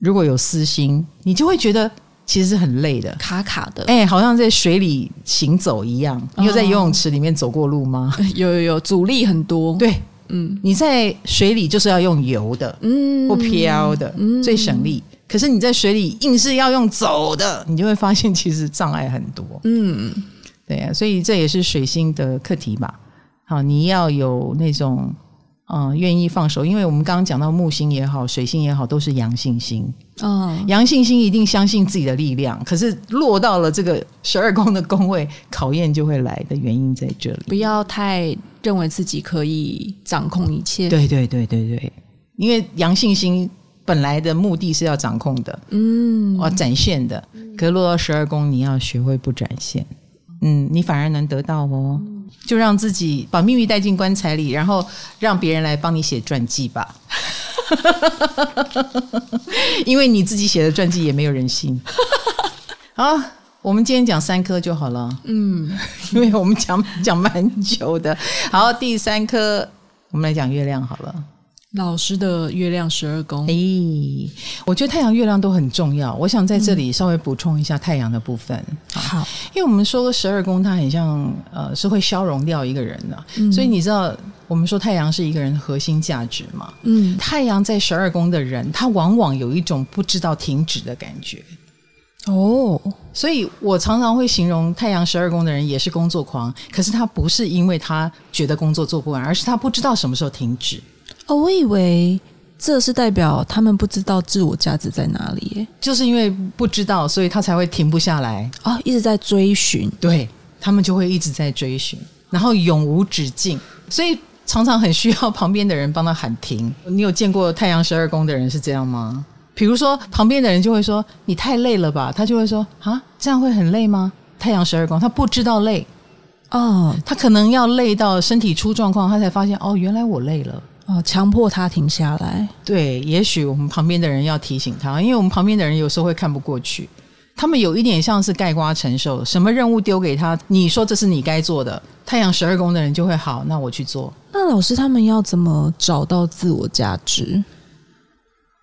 如果有私心，你就会觉得其实是很累的，卡卡的，哎，好像在水里行走一样。你有在游泳池里面走过路吗？有有有，阻力很多。对，嗯，你在水里就是要用游的，嗯，不飘的，嗯，最省力。可是你在水里硬是要用走的，你就会发现其实障碍很多。嗯。对呀、啊，所以这也是水星的课题吧。好，你要有那种嗯，愿意放手，因为我们刚刚讲到木星也好，水星也好，都是阳性星。嗯，阳性星一定相信自己的力量，可是落到了这个十二宫的宫位，考验就会来的原因在这里。不要太认为自己可以掌控一切。对对对对对，因为阳性星本来的目的是要掌控的，嗯，要展现的。可是落到十二宫，你要学会不展现。嗯，你反而能得到哦。就让自己把秘密带进棺材里，然后让别人来帮你写传记吧。因为你自己写的传记也没有人信。好，我们今天讲三颗就好了。嗯，因为我们讲讲蛮久的。好，第三颗我们来讲月亮好了。老师的月亮十二宫，哎，我觉得太阳、月亮都很重要。我想在这里稍微补充一下太阳的部分。嗯、好，因为我们说的十二宫，它很像呃，是会消融掉一个人的。嗯、所以你知道，我们说太阳是一个人的核心价值嘛？嗯，太阳在十二宫的人，他往往有一种不知道停止的感觉。哦，所以我常常会形容太阳十二宫的人也是工作狂，可是他不是因为他觉得工作做不完，而是他不知道什么时候停止。哦，我以为这是代表他们不知道自我价值在哪里耶，就是因为不知道，所以他才会停不下来啊，哦，一直在追寻，对，他们就会一直在追寻，然后永无止境，所以常常很需要旁边的人帮他喊停。你有见过太阳十二宫的人是这样吗？比如说旁边的人就会说你太累了吧，他就会说啊，这样会很累吗？太阳十二宫他不知道累哦，他可能要累到身体出状况，他才发现哦，原来我累了。哦，强迫他停下来。对，也许我们旁边的人要提醒他，因为我们旁边的人有时候会看不过去。他们有一点像是盖瓜承受，什么任务丢给他，你说这是你该做的。太阳十二宫的人就会好，那我去做。那老师他们要怎么找到自我价值？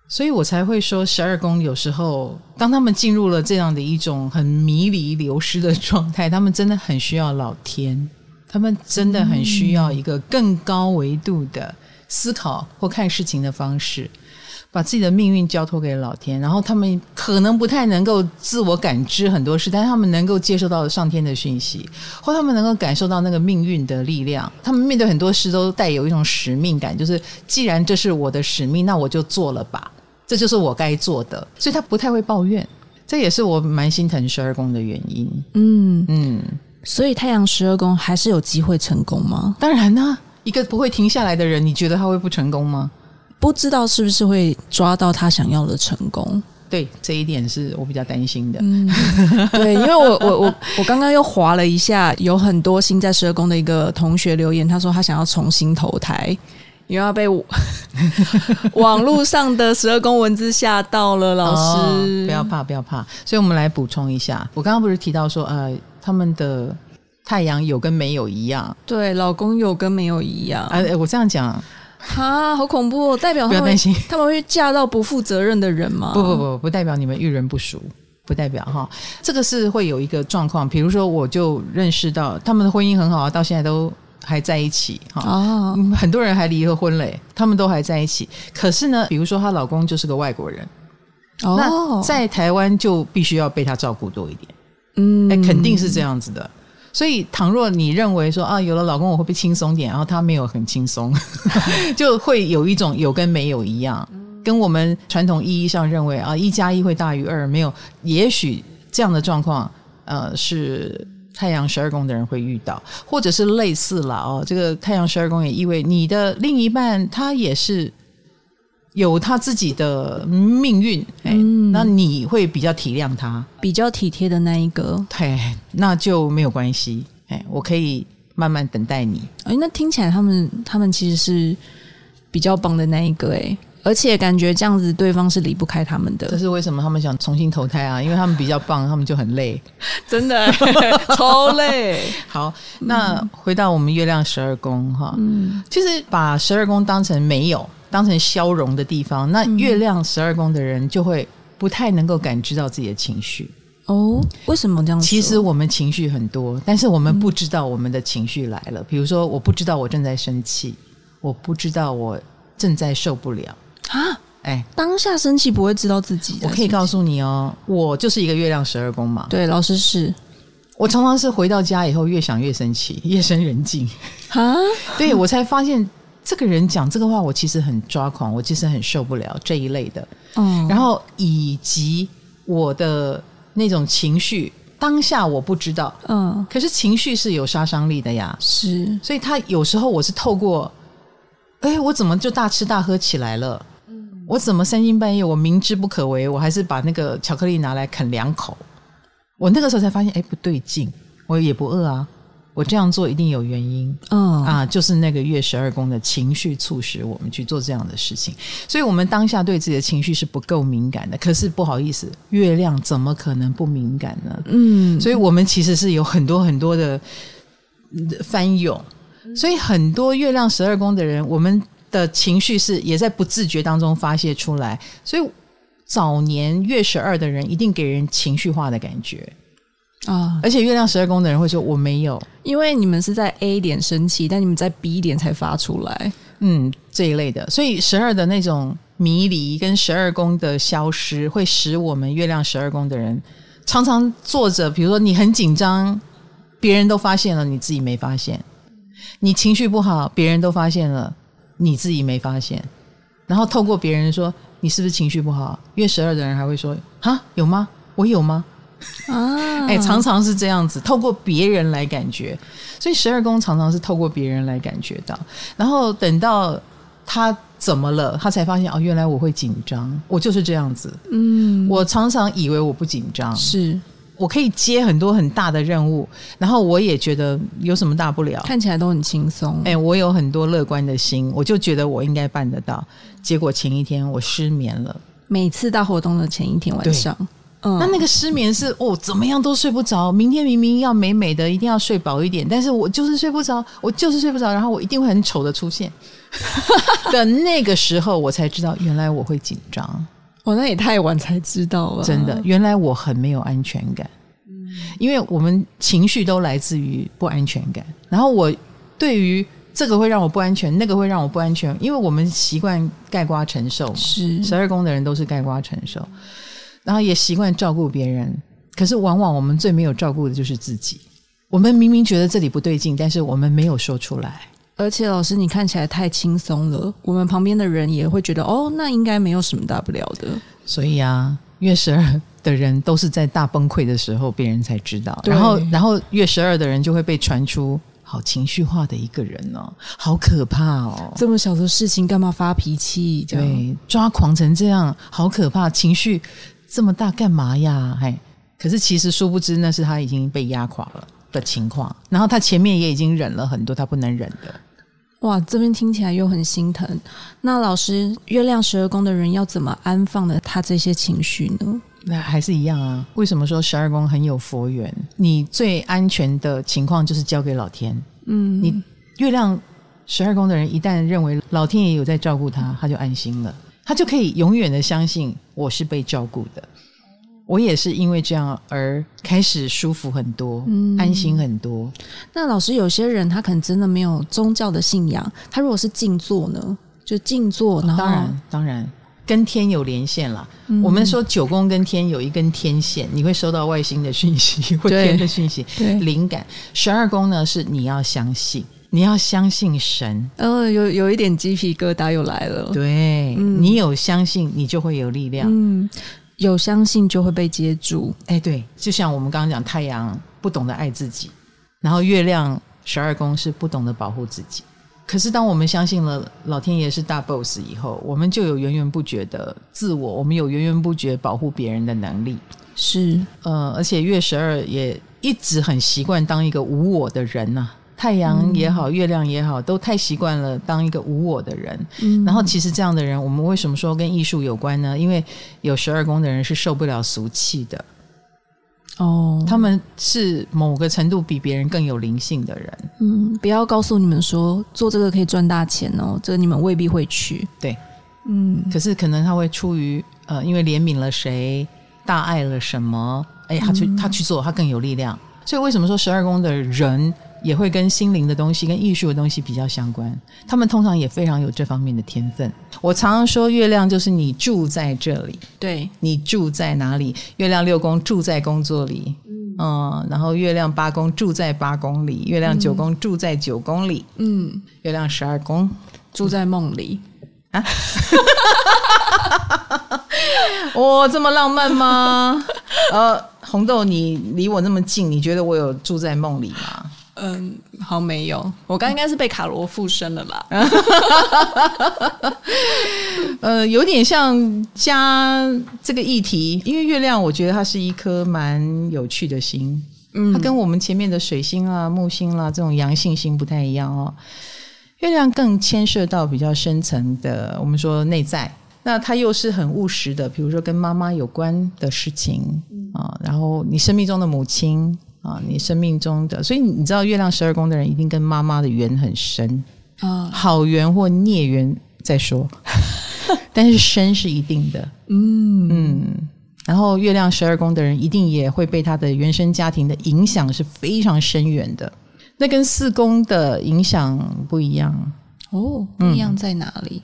所以我才会说，十二宫有时候当他们进入了这样的一种很迷离流失的状态，他们真的很需要老天，他们真的很需要一个更高维度的。思考或看事情的方式，把自己的命运交托给老天，然后他们可能不太能够自我感知很多事，但是他们能够接受到上天的讯息，或他们能够感受到那个命运的力量。他们面对很多事都带有一种使命感，就是既然这是我的使命，那我就做了吧，这就是我该做的。所以他不太会抱怨，这也是我蛮心疼十二宫的原因。嗯嗯，所以太阳十二宫还是有机会成功吗？当然呢。一个不会停下来的人，你觉得他会不成功吗？不知道是不是会抓到他想要的成功？对，这一点是我比较担心的。嗯，对，因为我我我我刚刚又划了一下，有很多新在十二宫的一个同学留言，他说他想要重新投胎，因为要被 网络上的十二宫文字吓到了。老师，哦，不要怕，不要怕。所以我们来补充一下，我刚刚不是提到说，呃，他们的。太阳有跟没有一样，对，老公有跟没有一样。哎、啊，我这样讲，啊，好恐怖！哦代表他们不要担心，他们会嫁到不负责任的人吗？不不不，不代表你们遇人不淑，不代表哈，这个是会有一个状况。比如说，我就认识到他们的婚姻很好啊，到现在都还在一起哈。哦，很多人还离了婚嘞，他们都还在一起。可是呢，比如说她老公就是个外国人，哦，那在台湾就必须要被他照顾多一点。嗯，哎，肯定是这样子的。所以，倘若你认为说啊，有了老公我会不会轻松点？然后他没有很轻松，就会有一种有跟没有一样，跟我们传统意义上认为啊，一加一会大于二，没有。也许这样的状况，呃，是太阳十二宫的人会遇到，或者是类似了哦。这个太阳十二宫也意味你的另一半他也是。有他自己的命运，哎、嗯，那你会比较体谅他，比较体贴的那一个，对，那就没有关系，哎，我可以慢慢等待你。哎，那听起来他们他们其实是比较棒的那一个，哎，而且感觉这样子对方是离不开他们的。这是为什么他们想重新投胎啊？因为他们比较棒，他们就很累，真的 超累。好，那回到我们月亮十二宫哈，嗯，其实把十二宫当成没有。当成消融的地方，那月亮十二宫的人就会不太能够感知到自己的情绪。哦，为什么这样说？其实我们情绪很多，但是我们不知道我们的情绪来了。嗯、比如说，我不知道我正在生气，我不知道我正在受不了啊！哎，当下生气不会知道自己。我可以告诉你哦，我就是一个月亮十二宫嘛。对，老师是。我常常是回到家以后越想越生气，夜深人静啊。对，我才发现。这个人讲这个话，我其实很抓狂，我其实很受不了这一类的。嗯，然后以及我的那种情绪，当下我不知道，嗯，可是情绪是有杀伤力的呀。是，所以他有时候我是透过，哎，我怎么就大吃大喝起来了？嗯我怎么三更半夜，我明知不可为，我还是把那个巧克力拿来啃两口。我那个时候才发现，哎，不对劲，我也不饿啊，我这样做一定有原因。嗯啊，就是那个月十二宫的情绪促使我们去做这样的事情，所以我们当下对自己的情绪是不够敏感的。可是不好意思，月亮怎么可能不敏感呢？嗯，所以我们其实是有很多很多的翻涌，所以很多月亮十二宫的人，我们。的情绪是也在不自觉当中发泄出来，所以早年月十二的人一定给人情绪化的感觉啊，而且月亮十二宫的人会说我没有，因为你们是在 A 点生气，但你们在 B 点才发出来，嗯，这一类的，所以十二的那种迷离跟十二宫的消失，会使我们月亮十二宫的人常常坐着，比如说你很紧张，别人都发现了，你自己没发现；你情绪不好，别人都发现了。你自己没发现，然后透过别人说你是不是情绪不好？月十二的人还会说啊，有吗？我有吗？啊，哎，常常是这样子，透过别人来感觉，所以十二宫常常是透过别人来感觉到，然后等到他怎么了，他才发现哦，原来我会紧张，我就是这样子。嗯，我常常以为我不紧张，是。我可以接很多很大的任务，然后我也觉得有什么大不了，看起来都很轻松。哎，我有很多乐观的心，我就觉得我应该办得到。结果前一天我失眠了，每次到活动的前一天晚上，嗯，那那个失眠是哦，怎么样都睡不着。明天明明要美美的，一定要睡饱一点，但是我就是睡不着，我就是睡不着，然后我一定会很丑的出现。的那个时候，我才知道原来我会紧张。我、哦、那也太晚才知道了，真的，原来我很没有安全感。嗯，因为我们情绪都来自于不安全感。然后我对于这个会让我不安全，那个会让我不安全，因为我们习惯盖瓜承受。是十二宫的人都是盖瓜承受，然后也习惯照顾别人。可是往往我们最没有照顾的就是自己。我们明明觉得这里不对劲，但是我们没有说出来。而且老师，你看起来太轻松了，我们旁边的人也会觉得哦，那应该没有什么大不了的。所以啊，月十二的人都是在大崩溃的时候，别人才知道。然后，然后月十二的人就会被传出好情绪化的一个人哦，好可怕哦！这么小的事情干嘛发脾气？对，抓狂成这样，好可怕！情绪这么大干嘛呀？嘿，可是其实殊不知那是他已经被压垮了的情况，然后他前面也已经忍了很多他不能忍的。哇，这边听起来又很心疼。那老师，月亮十二宫的人要怎么安放的他这些情绪呢？那还是一样啊。为什么说十二宫很有佛缘？你最安全的情况就是交给老天。嗯，你月亮十二宫的人一旦认为老天爷有在照顾他，他就安心了，他就可以永远的相信我是被照顾的。我也是因为这样而开始舒服很多，嗯，安心很多。那老师，有些人他可能真的没有宗教的信仰，他如果是静坐呢？就静坐，然后当然当然跟天有连线了。嗯，我们说九宫跟天有一根天线，你会收到外星的讯息或天的讯息，对，灵感。十二宫呢是你要相信，你要相信神。呃，有有一点鸡皮疙瘩又来了。对，嗯，你有相信，你就会有力量。嗯。有相信就会被接住，哎，对，就像我们刚刚讲，太阳不懂得爱自己，然后月亮十二宫是不懂得保护自己。可是当我们相信了老天爷是大 boss 以后，我们就有源源不绝的自我，我们有源源不绝保护别人的能力。是，呃，而且月十二也一直很习惯当一个无我的人呐、啊。太阳也好，月亮也好，都太习惯了当一个无我的人。嗯，然后其实这样的人，我们为什么说跟艺术有关呢？因为有十二宫的人是受不了俗气的。哦，他们是某个程度比别人更有灵性的人。嗯，不要告诉你们说做这个可以赚大钱哦，这个你们未必会去。对，嗯，可是可能他会出于呃，因为怜悯了谁，大爱了什么，哎，他去、嗯、他去做，他更有力量。所以为什么说十二宫的人？也会跟心灵的东西、跟艺术的东西比较相关，他们通常也非常有这方面的天分。我常常说，月亮就是你住在这里，对，你住在哪里？月亮六宫住在工作里，嗯，然后月亮八宫住在八宫里，月亮九宫住在九宫里，嗯，月亮十二宫住在梦里啊。我 这么浪漫吗？呃，红豆，你离我那么近，你觉得我有住在梦里吗？嗯，好，没有。我刚应该是被卡罗附身了吧？呃，有点像加这个议题，因为月亮，我觉得它是一颗蛮有趣的星。嗯，它跟我们前面的水星啊、木星啦、啊、这种阳性星不太一样哦。月亮更牵涉到比较深层的，我们说内在。那它又是很务实的，比如说跟妈妈有关的事情啊，然后你生命中的母亲啊，你生命中的，所以你知道月亮十二宫的人一定跟妈妈的缘很深。啊，好缘或孽缘再说，但是深是一定的，嗯。嗯，然后月亮十二宫的人一定也会被他的原生家庭的影响是非常深远的，那跟四宫的影响不一样。哦，不一样在哪里？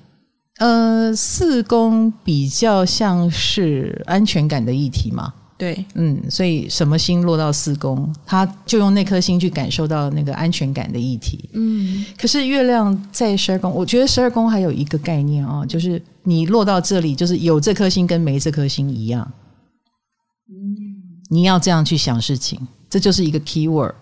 呃，四宫比较像是安全感的议题嘛，对，嗯，所以什么星落到四宫，他就用那颗星去感受到那个安全感的议题，嗯。可是月亮在十二宫，我觉得十二宫还有一个概念啊，就是你落到这里，就是有这颗星跟没这颗星一样，嗯，你要这样去想事情，这就是一个 keyword，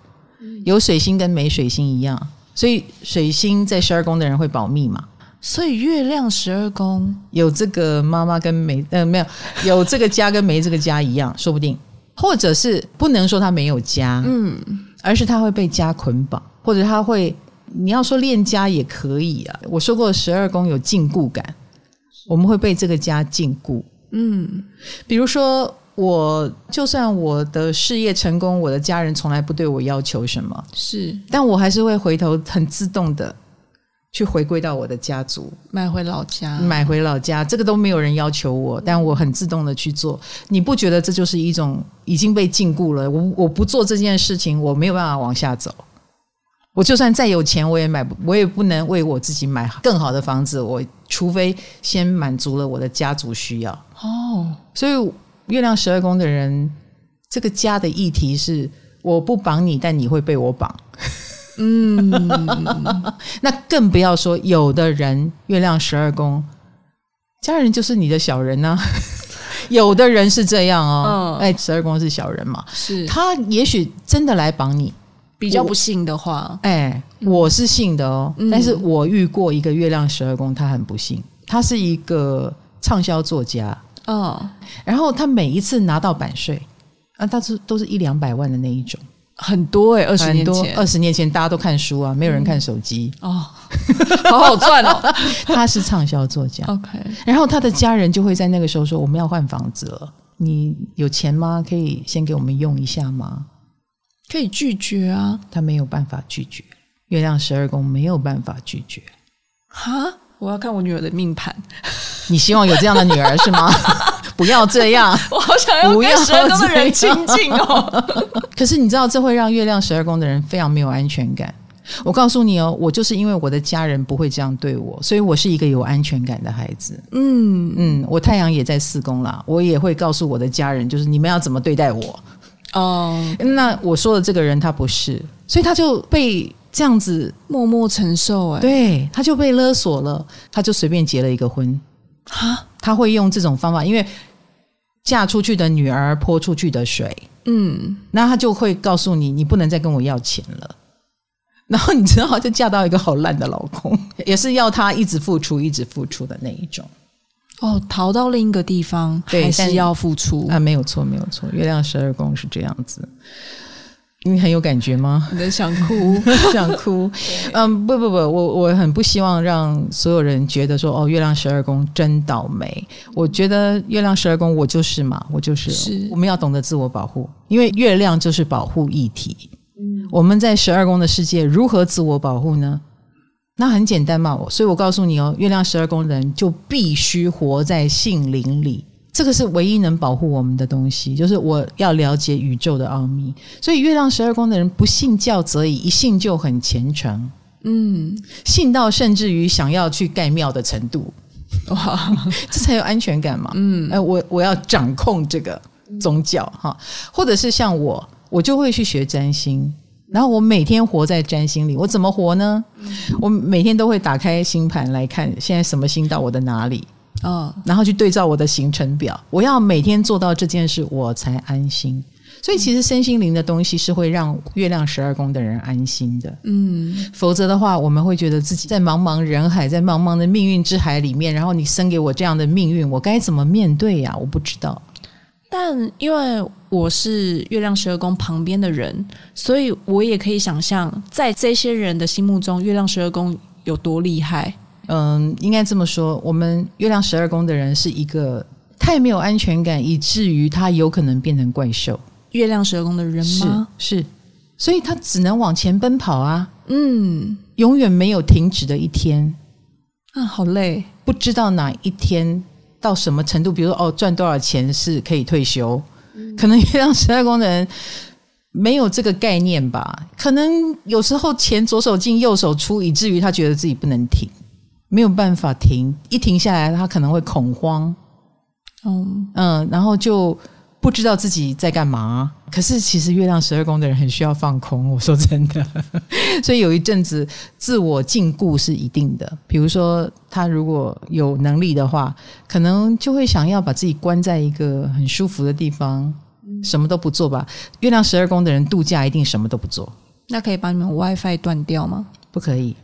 有水星跟没水星一样，所以水星在十二宫的人会保密嘛。所以月亮十二宫有这个妈妈跟没呃没有有这个家跟没这个家一样，说不定，或者是不能说他没有家，嗯，而是他会被家捆绑，或者他会你要说恋家也可以啊。我说过十二宫有禁锢感，我们会被这个家禁锢，嗯，比如说我就算我的事业成功，我的家人从来不对我要求什么，是，但我还是会回头很自动的。去回归到我的家族，买回老家，买回老家，这个都没有人要求我，但我很自动的去做。你不觉得这就是一种已经被禁锢了？我我不做这件事情，我没有办法往下走。我就算再有钱，我也买不，我也不能为我自己买更好的房子。我除非先满足了我的家族需要。哦，所以月亮十二宫的人，这个家的议题是：我不绑你，但你会被我绑。嗯，那更不要说有的人月亮十二宫，家人就是你的小人呢、啊。有的人是这样哦，哎、嗯，十二宫是小人嘛，是。他也许真的来绑你。比较不幸的话，哎，我是信的哦，嗯、但是我遇过一个月亮十二宫，他很不幸，他是一个畅销作家。哦，然后他每一次拿到版税啊，他是都是一两百万的那一种。很多哎、欸，二十年前，二十年前大家都看书啊，没有人看手机、嗯、哦，好好赚哦。他是畅销作家，OK。然后他的家人就会在那个时候说：“我们要换房子了，你有钱吗？可以先给我们用一下吗？”可以拒绝啊，他没有办法拒绝。月亮十二宫没有办法拒绝。哈，我要看我女儿的命盘。你希望有这样的女儿是吗？不要这样，我好想要跟十二宫的人亲近哦。可是你知道，这会让月亮十二宫的人非常没有安全感。我告诉你哦，我就是因为我的家人不会这样对我，所以我是一个有安全感的孩子。嗯嗯，我太阳也在四宫啦，我也会告诉我的家人，就是你们要怎么对待我。哦，那我说的这个人他不是，所以他就被这样子默默承受。哎，对，他就被勒索了，他就随便结了一个婚。哈，他会用这种方法，因为嫁出去的女儿泼出去的水，嗯，那他就会告诉你，你不能再跟我要钱了。然后你知道，就嫁到一个好烂的老公，也是要他一直付出、一直付出的那一种。哦，逃到另一个地方，对，还是要付出啊？没有错，没有错。月亮十二宫是这样子。你很有感觉吗？你在想哭，想哭。嗯，不不不，我我很不希望让所有人觉得说，哦，月亮十二宫真倒霉。我觉得月亮十二宫，我就是嘛，我就是。是。我们要懂得自我保护，因为月亮就是保护议题。嗯。我们在十二宫的世界如何自我保护呢？那很简单嘛，所以我告诉你哦，月亮十二宫的人就必须活在性灵里。这个是唯一能保护我们的东西，就是我要了解宇宙的奥秘。所以月亮十二宫的人不信教则已，一信就很虔诚，嗯，信到甚至于想要去盖庙的程度，哇，这才有安全感嘛，嗯，哎，我我要掌控这个宗教哈，或者是像我我就会去学占星。然后我每天活在占星里，我怎么活呢？我每天都会打开星盘来看，现在什么星到我的哪里，哦，然后去对照我的行程表。我要每天做到这件事，我才安心。所以其实身心灵的东西是会让月亮十二宫的人安心的，嗯，否则的话，我们会觉得自己在茫茫人海，在茫茫的命运之海里面，然后你生给我这样的命运，我该怎么面对呀？我不知道。但因为我是月亮十二宫旁边的人，所以我也可以想象，在这些人的心目中，月亮十二宫有多厉害。嗯，应该这么说，我们月亮十二宫的人是一个太没有安全感，以至于他有可能变成怪兽。月亮十二宫的人吗？是，是，所以他只能往前奔跑啊，嗯，永远没有停止的一天。啊，好累，不知道哪一天。到什么程度？比如说，哦，赚多少钱是可以退休？嗯、可能月亮十二宫的人没有这个概念吧？可能有时候钱左手进右手出，以至于他觉得自己不能停，没有办法停。一停下来，他可能会恐慌。嗯嗯，然后就。不知道自己在干嘛，可是其实月亮十二宫的人很需要放空。我说真的，所以有一阵子自我禁锢是一定的。比如说，他如果有能力的话，可能就会想要把自己关在一个很舒服的地方，什么都不做吧。月亮十二宫的人度假一定什么都不做。那可以把你们 WiFi 断掉吗？不可以。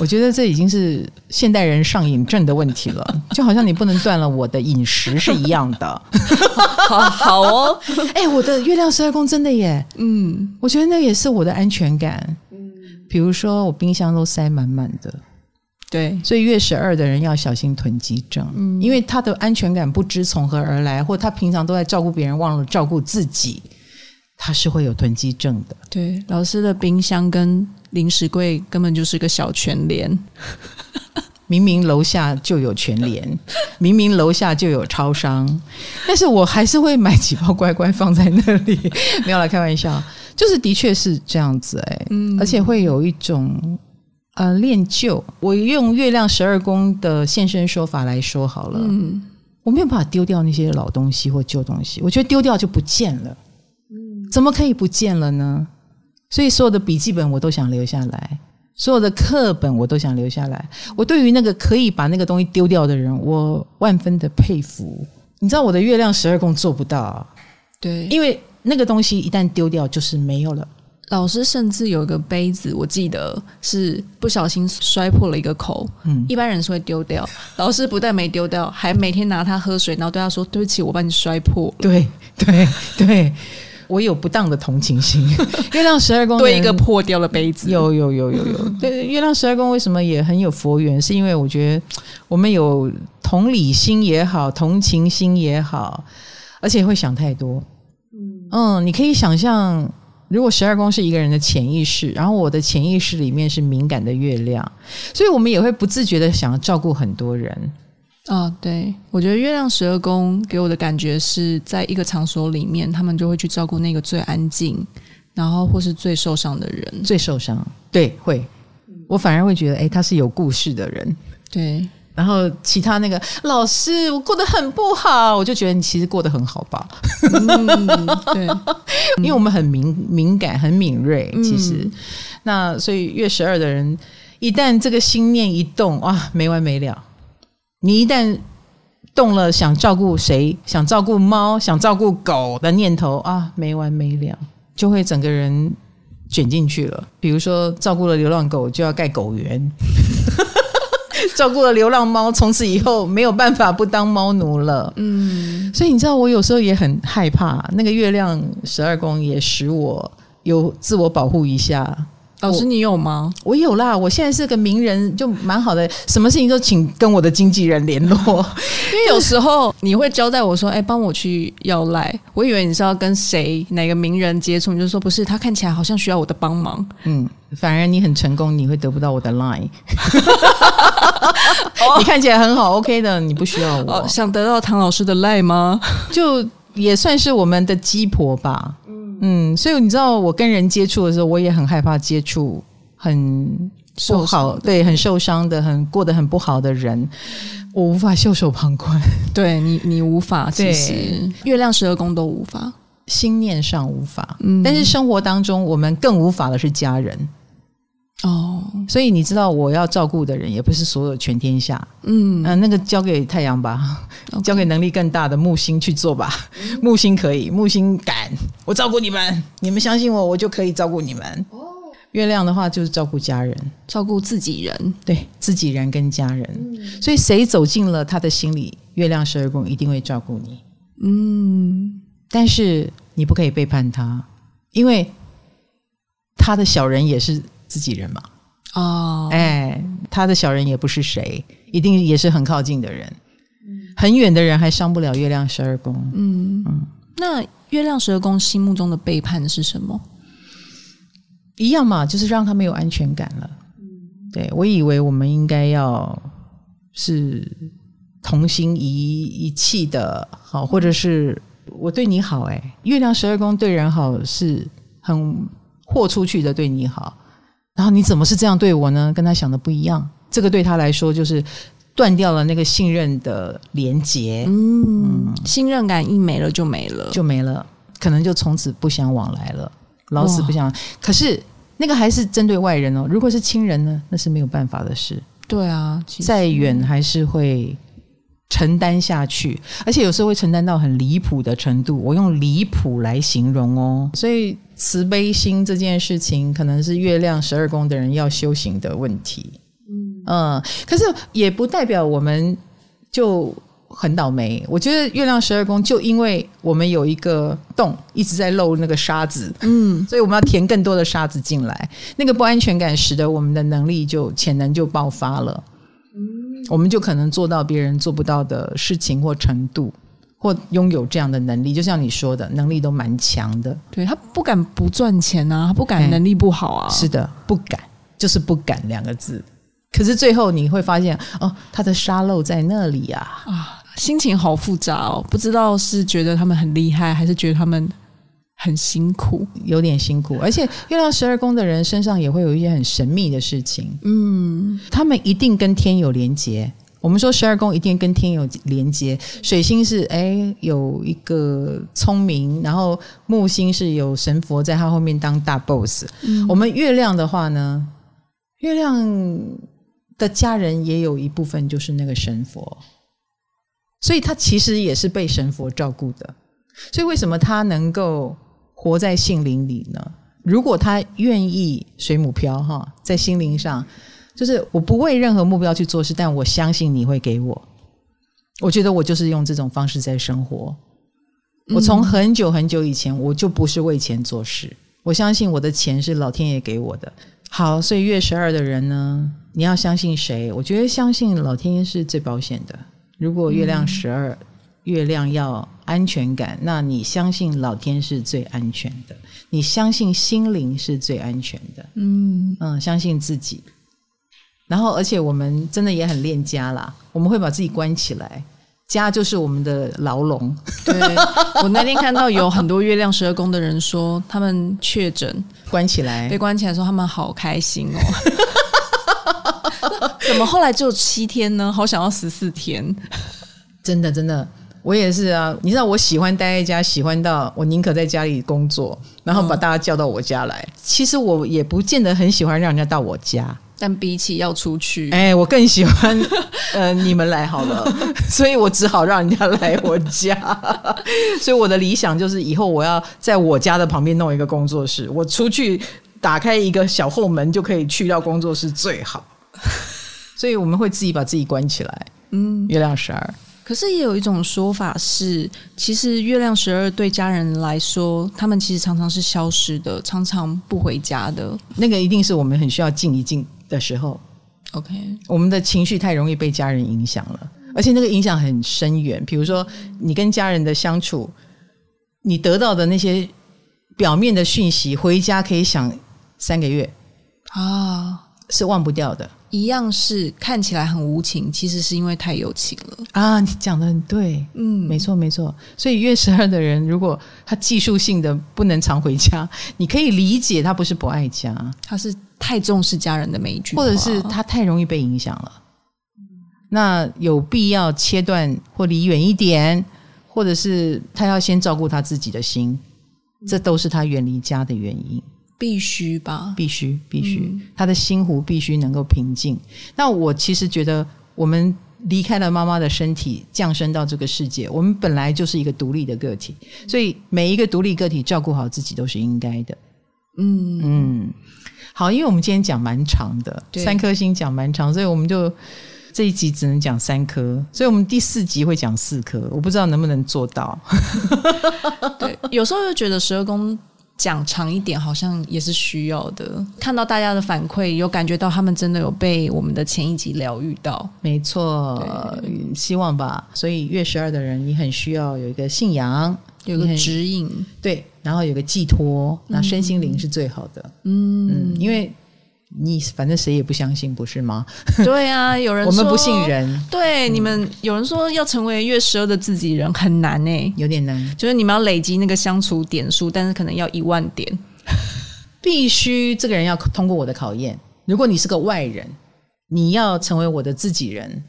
我觉得这已经是现代人上瘾症的问题了，就好像你不能断了我的饮食是一样的。好好哦，哎、欸，我的月亮十二宫真的耶，嗯，我觉得那也是我的安全感。嗯，比如说我冰箱都塞满满的，对，所以月十二的人要小心囤积症，嗯，因为他的安全感不知从何而来，或他平常都在照顾别人，忘了照顾自己，他是会有囤积症的。对，老师的冰箱跟。零食柜根本就是个小全联，明明楼下就有全联，明明楼下就有超商，但是我还是会买几包乖乖放在那里。没有啦，开玩笑，就是的确是这样子哎、欸，嗯，而且会有一种呃恋旧。我用月亮十二宫的现身说法来说好了，嗯，我没有办法丢掉那些老东西或旧东西，我觉得丢掉就不见了，嗯，怎么可以不见了呢？所以所有的笔记本我都想留下来，所有的课本我都想留下来。我对于那个可以把那个东西丢掉的人，我万分的佩服。你知道我的月亮十二宫做不到，对，因为那个东西一旦丢掉就是没有了。老师甚至有一个杯子，我记得是不小心摔破了一个口，嗯，一般人是会丢掉，老师不但没丢掉，还每天拿它喝水，然后对他说：“对不起，我把你摔破。”对对对。我有不当的同情心。月亮十二宫对一个破掉的杯子，有有有有有。对，月亮十二宫为什么也很有佛缘？是因为我觉得我们有同理心也好，同情心也好，而且会想太多。嗯，你可以想象，如果十二宫是一个人的潜意识，然后我的潜意识里面是敏感的月亮，所以我们也会不自觉的想要照顾很多人。啊、哦，对，我觉得月亮十二宫给我的感觉是在一个场所里面，他们就会去照顾那个最安静，然后或是最受伤的人，最受伤。对，会，我反而会觉得，哎，他是有故事的人。对，然后其他那个老师，我过得很不好，我就觉得你其实过得很好吧。嗯、对，因为我们很敏敏感，很敏锐，其实，嗯、那所以月十二的人，一旦这个心念一动，哇，没完没了。你一旦动了想照顾谁、想照顾猫、想照顾狗的念头啊，没完没了，就会整个人卷进去了。比如说，照顾了流浪狗就要盖狗园，照顾了流浪猫，从此以后没有办法不当猫奴了。嗯，所以你知道，我有时候也很害怕，那个月亮十二宫也使我有自我保护一下。老师，你有吗？我有啦，我现在是个名人，就蛮好的。什么事情都请跟我的经纪人联络，因为有时候你会交代我说：“哎，帮我去要赖。”我以为你是要跟谁哪个名人接触，你就说不是，他看起来好像需要我的帮忙。嗯，反而你很成功，你会得不到我的 line。你看起来很好，OK 的，你不需要我。想得到唐老师的 line 吗？就也算是我们的鸡婆吧。嗯，所以你知道，我跟人接触的时候，我也很害怕接触很不好，对，很受伤的，很过得很不好的人，我无法袖手旁观。对你，你无法，其实。月亮十二宫都无法。心念上无法，嗯，但是生活当中我们更无法的是家人。哦，所以你知道我要照顾的人也不是所有全天下，嗯，呃，那个交给太阳吧.交给能力更大的木星去做吧，嗯、木星可以，木星敢，我照顾你们，你们相信我，我就可以照顾你们。哦，月亮的话就是照顾家人，照顾自己人，对，自己人跟家人，嗯、所以谁走进了他的心里，月亮十二宫一定会照顾你，嗯，但是你不可以背叛他，因为他的小人也是。自己人嘛，哦，哎，他的小人也不是谁，一定也是很靠近的人，嗯、很远的人还伤不了月亮十二宫。嗯嗯，那月亮十二宫心目中的背叛是什么？一样嘛，就是让他没有安全感了。嗯、对，我以为我们应该要是同心一一气的，好，或者是我对你好，哎，月亮十二宫对人好是很豁出去的，对你好。然后你怎么是这样对我呢？跟他想的不一样，这个对他来说就是断掉了那个信任的连结。嗯，嗯，信任感一没了就没了，就没了，可能就从此不相往来了，老死不相。可是那个还是针对外人哦，如果是亲人呢，那是没有办法的事。对啊，再远还是会承担下去，而且有时候会承担到很离谱的程度。我用离谱来形容哦，所以。慈悲心这件事情，可能是月亮十二宫的人要修行的问题。嗯，嗯，可是也不代表我们就很倒霉。我觉得月亮十二宫，就因为我们有一个洞一直在漏那个沙子，嗯，所以我们要填更多的沙子进来。那个不安全感使得我们的能力就潜能就爆发了。嗯，我们就可能做到别人做不到的事情或程度。或拥有这样的能力，就像你说的，能力都蛮强的。对，他不敢不赚钱啊，他不敢能力不好啊。是的，不敢，就是不敢两个字。可是最后你会发现，哦，他的沙漏在那里啊！啊，心情好复杂哦，不知道是觉得他们很厉害，还是觉得他们很辛苦，有点辛苦。而且月亮十二宫的人身上也会有一些很神秘的事情。嗯，他们一定跟天有连结。我们说十二宫一定跟天有连接，水星是哎有一个聪明，然后木星是有神佛在他后面当大 boss。嗯，我们月亮的话呢，月亮的家人也有一部分就是那个神佛，所以他其实也是被神佛照顾的。所以为什么他能够活在性灵里呢？如果他愿意水母漂哈，在心灵上。就是我不为任何目标去做事，但我相信你会给我。我觉得我就是用这种方式在生活。我从很久很久以前，我就不是为钱做事。我相信我的钱是老天爷给我的。好，所以月十二的人呢，你要相信谁？我觉得相信老天爷是最保险的。如果月亮十二，月亮要安全感，那你相信老天是最安全的。你相信心灵是最安全的。嗯嗯，相信自己。然后，而且我们真的也很恋家啦。我们会把自己关起来，家就是我们的牢笼。对，我那天看到有很多月亮十二宫的人说，他们确诊关起来，被关起来，说他们好开心哦。怎么后来只有七天呢？好想要十四天。真的，真的，我也是啊。你知道，我喜欢待在家，喜欢到我宁可在家里工作，然后把大家叫到我家来。嗯、其实我也不见得很喜欢让人家到我家。但比起要出去，哎，我更喜欢，呃，你们来好了，所以我只好让人家来我家。所以我的理想就是以后我要在我家的旁边弄一个工作室，我出去打开一个小后门就可以去到工作室最好。所以我们会自己把自己关起来。嗯，月亮十二。可是也有一种说法是，其实月亮十二对家人来说，他们其实常常是消失的，常常不回家的。那个一定是我们很需要静一静。的时候，OK，我们的情绪太容易被家人影响了，而且那个影响很深远。比如说，你跟家人的相处，你得到的那些表面的讯息，回家可以想三个月啊，是忘不掉的。一样是看起来很无情，其实是因为太有情了啊！你讲的很对，嗯，没错没错。所以月十二的人，如果他技术性的不能常回家，你可以理解他不是不爱家，他是太重视家人的每一句，或者是他太容易被影响了。那有必要切断或离远一点，或者是他要先照顾他自己的心，这都是他远离家的原因。必须吧，必须必须，嗯、他的心湖必须能够平静。那我其实觉得，我们离开了妈妈的身体，降生到这个世界，我们本来就是一个独立的个体，所以每一个独立个体照顾好自己都是应该的。嗯嗯，好，因为我们今天讲蛮长的，三颗星讲蛮长，所以我们就这一集只能讲三颗，所以我们第四集会讲四颗，我不知道能不能做到。对，有时候就觉得十二宫。讲长一点好像也是需要的。看到大家的反馈，有感觉到他们真的有被我们的前一集疗愈到。没错，希望吧。所以月十二的人，你很需要有一个信仰，有个指引，对，然后有个寄托，那身心灵是最好的。嗯，嗯，因为。你反正谁也不相信，不是吗？对啊，有人说我们不信人。对，嗯、你们有人说要成为月十二的自己人很难呢，有点难。就是你们要累积那个相处点数，但是可能要一万点，必须这个人要通过我的考验。如果你是个外人，你要成为我的自己人，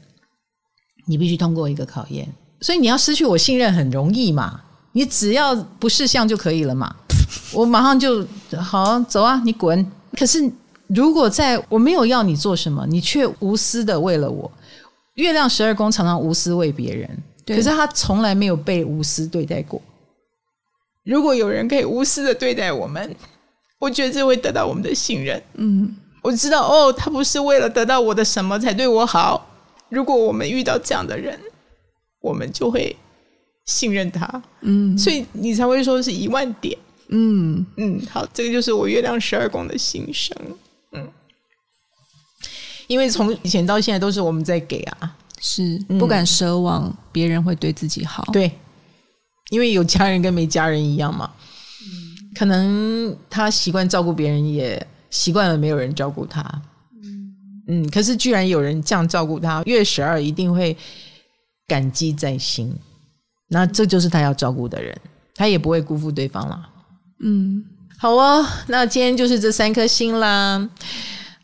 你必须通过一个考验。所以你要失去我信任很容易嘛，你只要不识相就可以了嘛。我马上就好走啊，你滚。可是。如果在我没有要你做什么，你却无私的为了我，月亮十二宫常常无私为别人，可是他从来没有被无私对待过。如果有人可以无私的对待我们，我觉得这会得到我们的信任。嗯，我知道哦，他不是为了得到我的什么才对我好。如果我们遇到这样的人，我们就会信任他。嗯，所以你才会说是一万点。嗯嗯，好，这个就是我月亮十二宫的心声。嗯，因为从以前到现在都是我们在给啊，是不敢奢望别人会对自己好。对，因为有家人跟没家人一样嘛。嗯，可能他习惯照顾别人，也习惯了没有人照顾他。嗯嗯，可是居然有人这样照顾他，月十二一定会感激在心。那这就是他要照顾的人，他也不会辜负对方了。嗯。好哦，那今天就是这三颗星啦。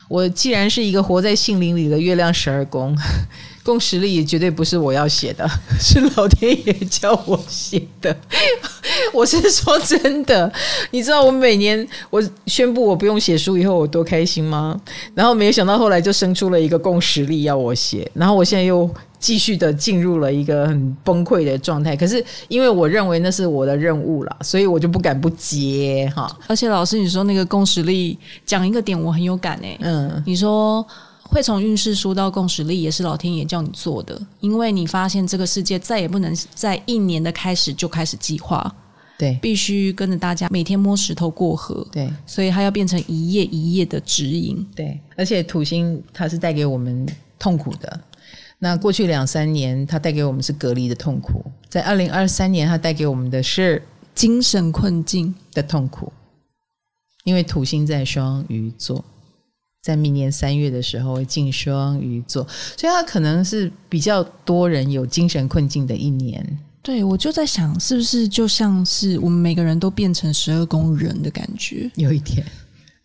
我既然是一个活在杏林里的月亮十二宫，共识力也绝对不是我要写的，是老天爷叫我写的。我是说真的，你知道我每年我宣布我不用写书以后，我多开心吗？然后没有想到后来就生出了一个共识力要我写，然后我现在又。继续的进入了一个很崩溃的状态，可是因为我认为那是我的任务了，所以我就不敢不接哈。而且老师，你说那个共识力讲一个点，我很有感诶。嗯，你说会从运势书到共识力，也是老天爷叫你做的，因为你发现这个世界再也不能在一年的开始就开始计划，对，必须跟着大家每天摸石头过河，对，所以它要变成一页一页的指引，对。而且土星它是带给我们痛苦的。那过去两三年，它带给我们是隔离的痛苦；在二零二三年，它带给我们的是精神困境的痛苦。因为土星在双鱼座，在明年三月的时候会进双鱼座，所以它可能是比较多人有精神困境的一年。对，我就在想，是不是就像是我们每个人都变成十二宫人的感觉？有一点。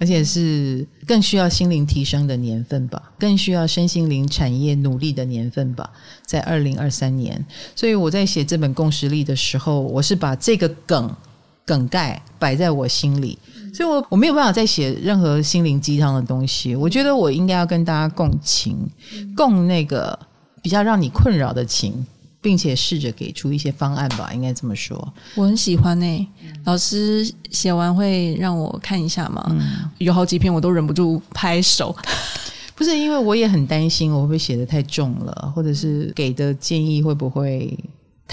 而且是更需要心灵提升的年份吧，更需要身心灵产业努力的年份吧，在二零二三年。所以我在写这本共识力的时候，我是把这个梗梗概摆在我心里，所以我我没有办法再写任何心灵鸡汤的东西。我觉得我应该要跟大家共情，共那个比较让你困扰的情。并且试着给出一些方案吧，应该这么说。我很喜欢诶、欸，老师写完会让我看一下吗？嗯、有好几篇我都忍不住拍手。不是因为我也很担心我会不会写的太重了，或者是给的建议会不会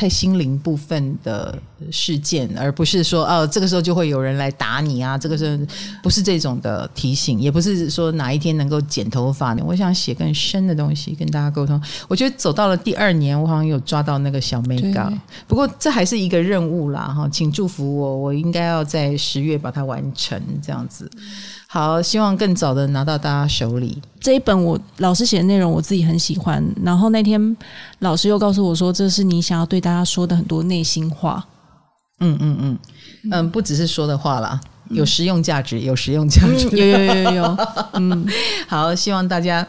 太心灵部分的事件，而不是说哦，这个时候就会有人来打你啊。这个是不是这种的提醒？也不是说哪一天能够剪头发呢。我想写更深的东西跟大家沟通。我觉得走到了第二年，我好像有抓到那个小眉角。对不过这还是一个任务啦，哈，请祝福我，我应该要在十月把它完成，这样子。好，希望更早的拿到大家手里这一本。我老师写的内容我自己很喜欢。然后那天老师又告诉我说，这是你想要对大家说的很多内心话。嗯嗯嗯嗯，不只是说的话啦，有实用价值，有实用价值，嗯，有有有有有。嗯，好，希望大家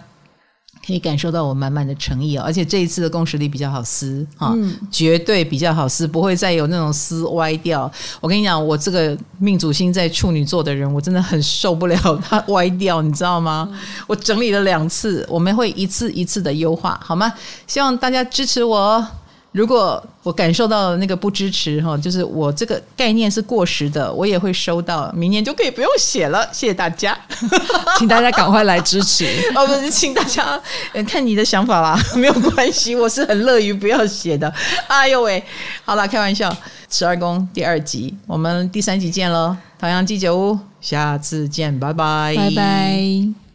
可以感受到我满满的诚意哦，而且这一次的共识力比较好撕啊，嗯、绝对比较好撕，不会再有那种撕歪掉。我跟你讲，我这个命主星在处女座的人，我真的很受不了它歪掉，你知道吗？嗯、我整理了两次，我们会一次一次的优化，好吗？希望大家支持我。如果我感受到那个不支持哈，就是我这个概念是过时的，我也会收到，明年就可以不用写了。谢谢大家，请大家赶快来支持 哦，不是，请大家看你的想法啦，没有关系，我是很乐于不要写的。哎呦喂，好了，开玩笑，十二宫第二集，我们第三集见喽，唐阳鸡酒屋，下次见，拜拜，拜拜。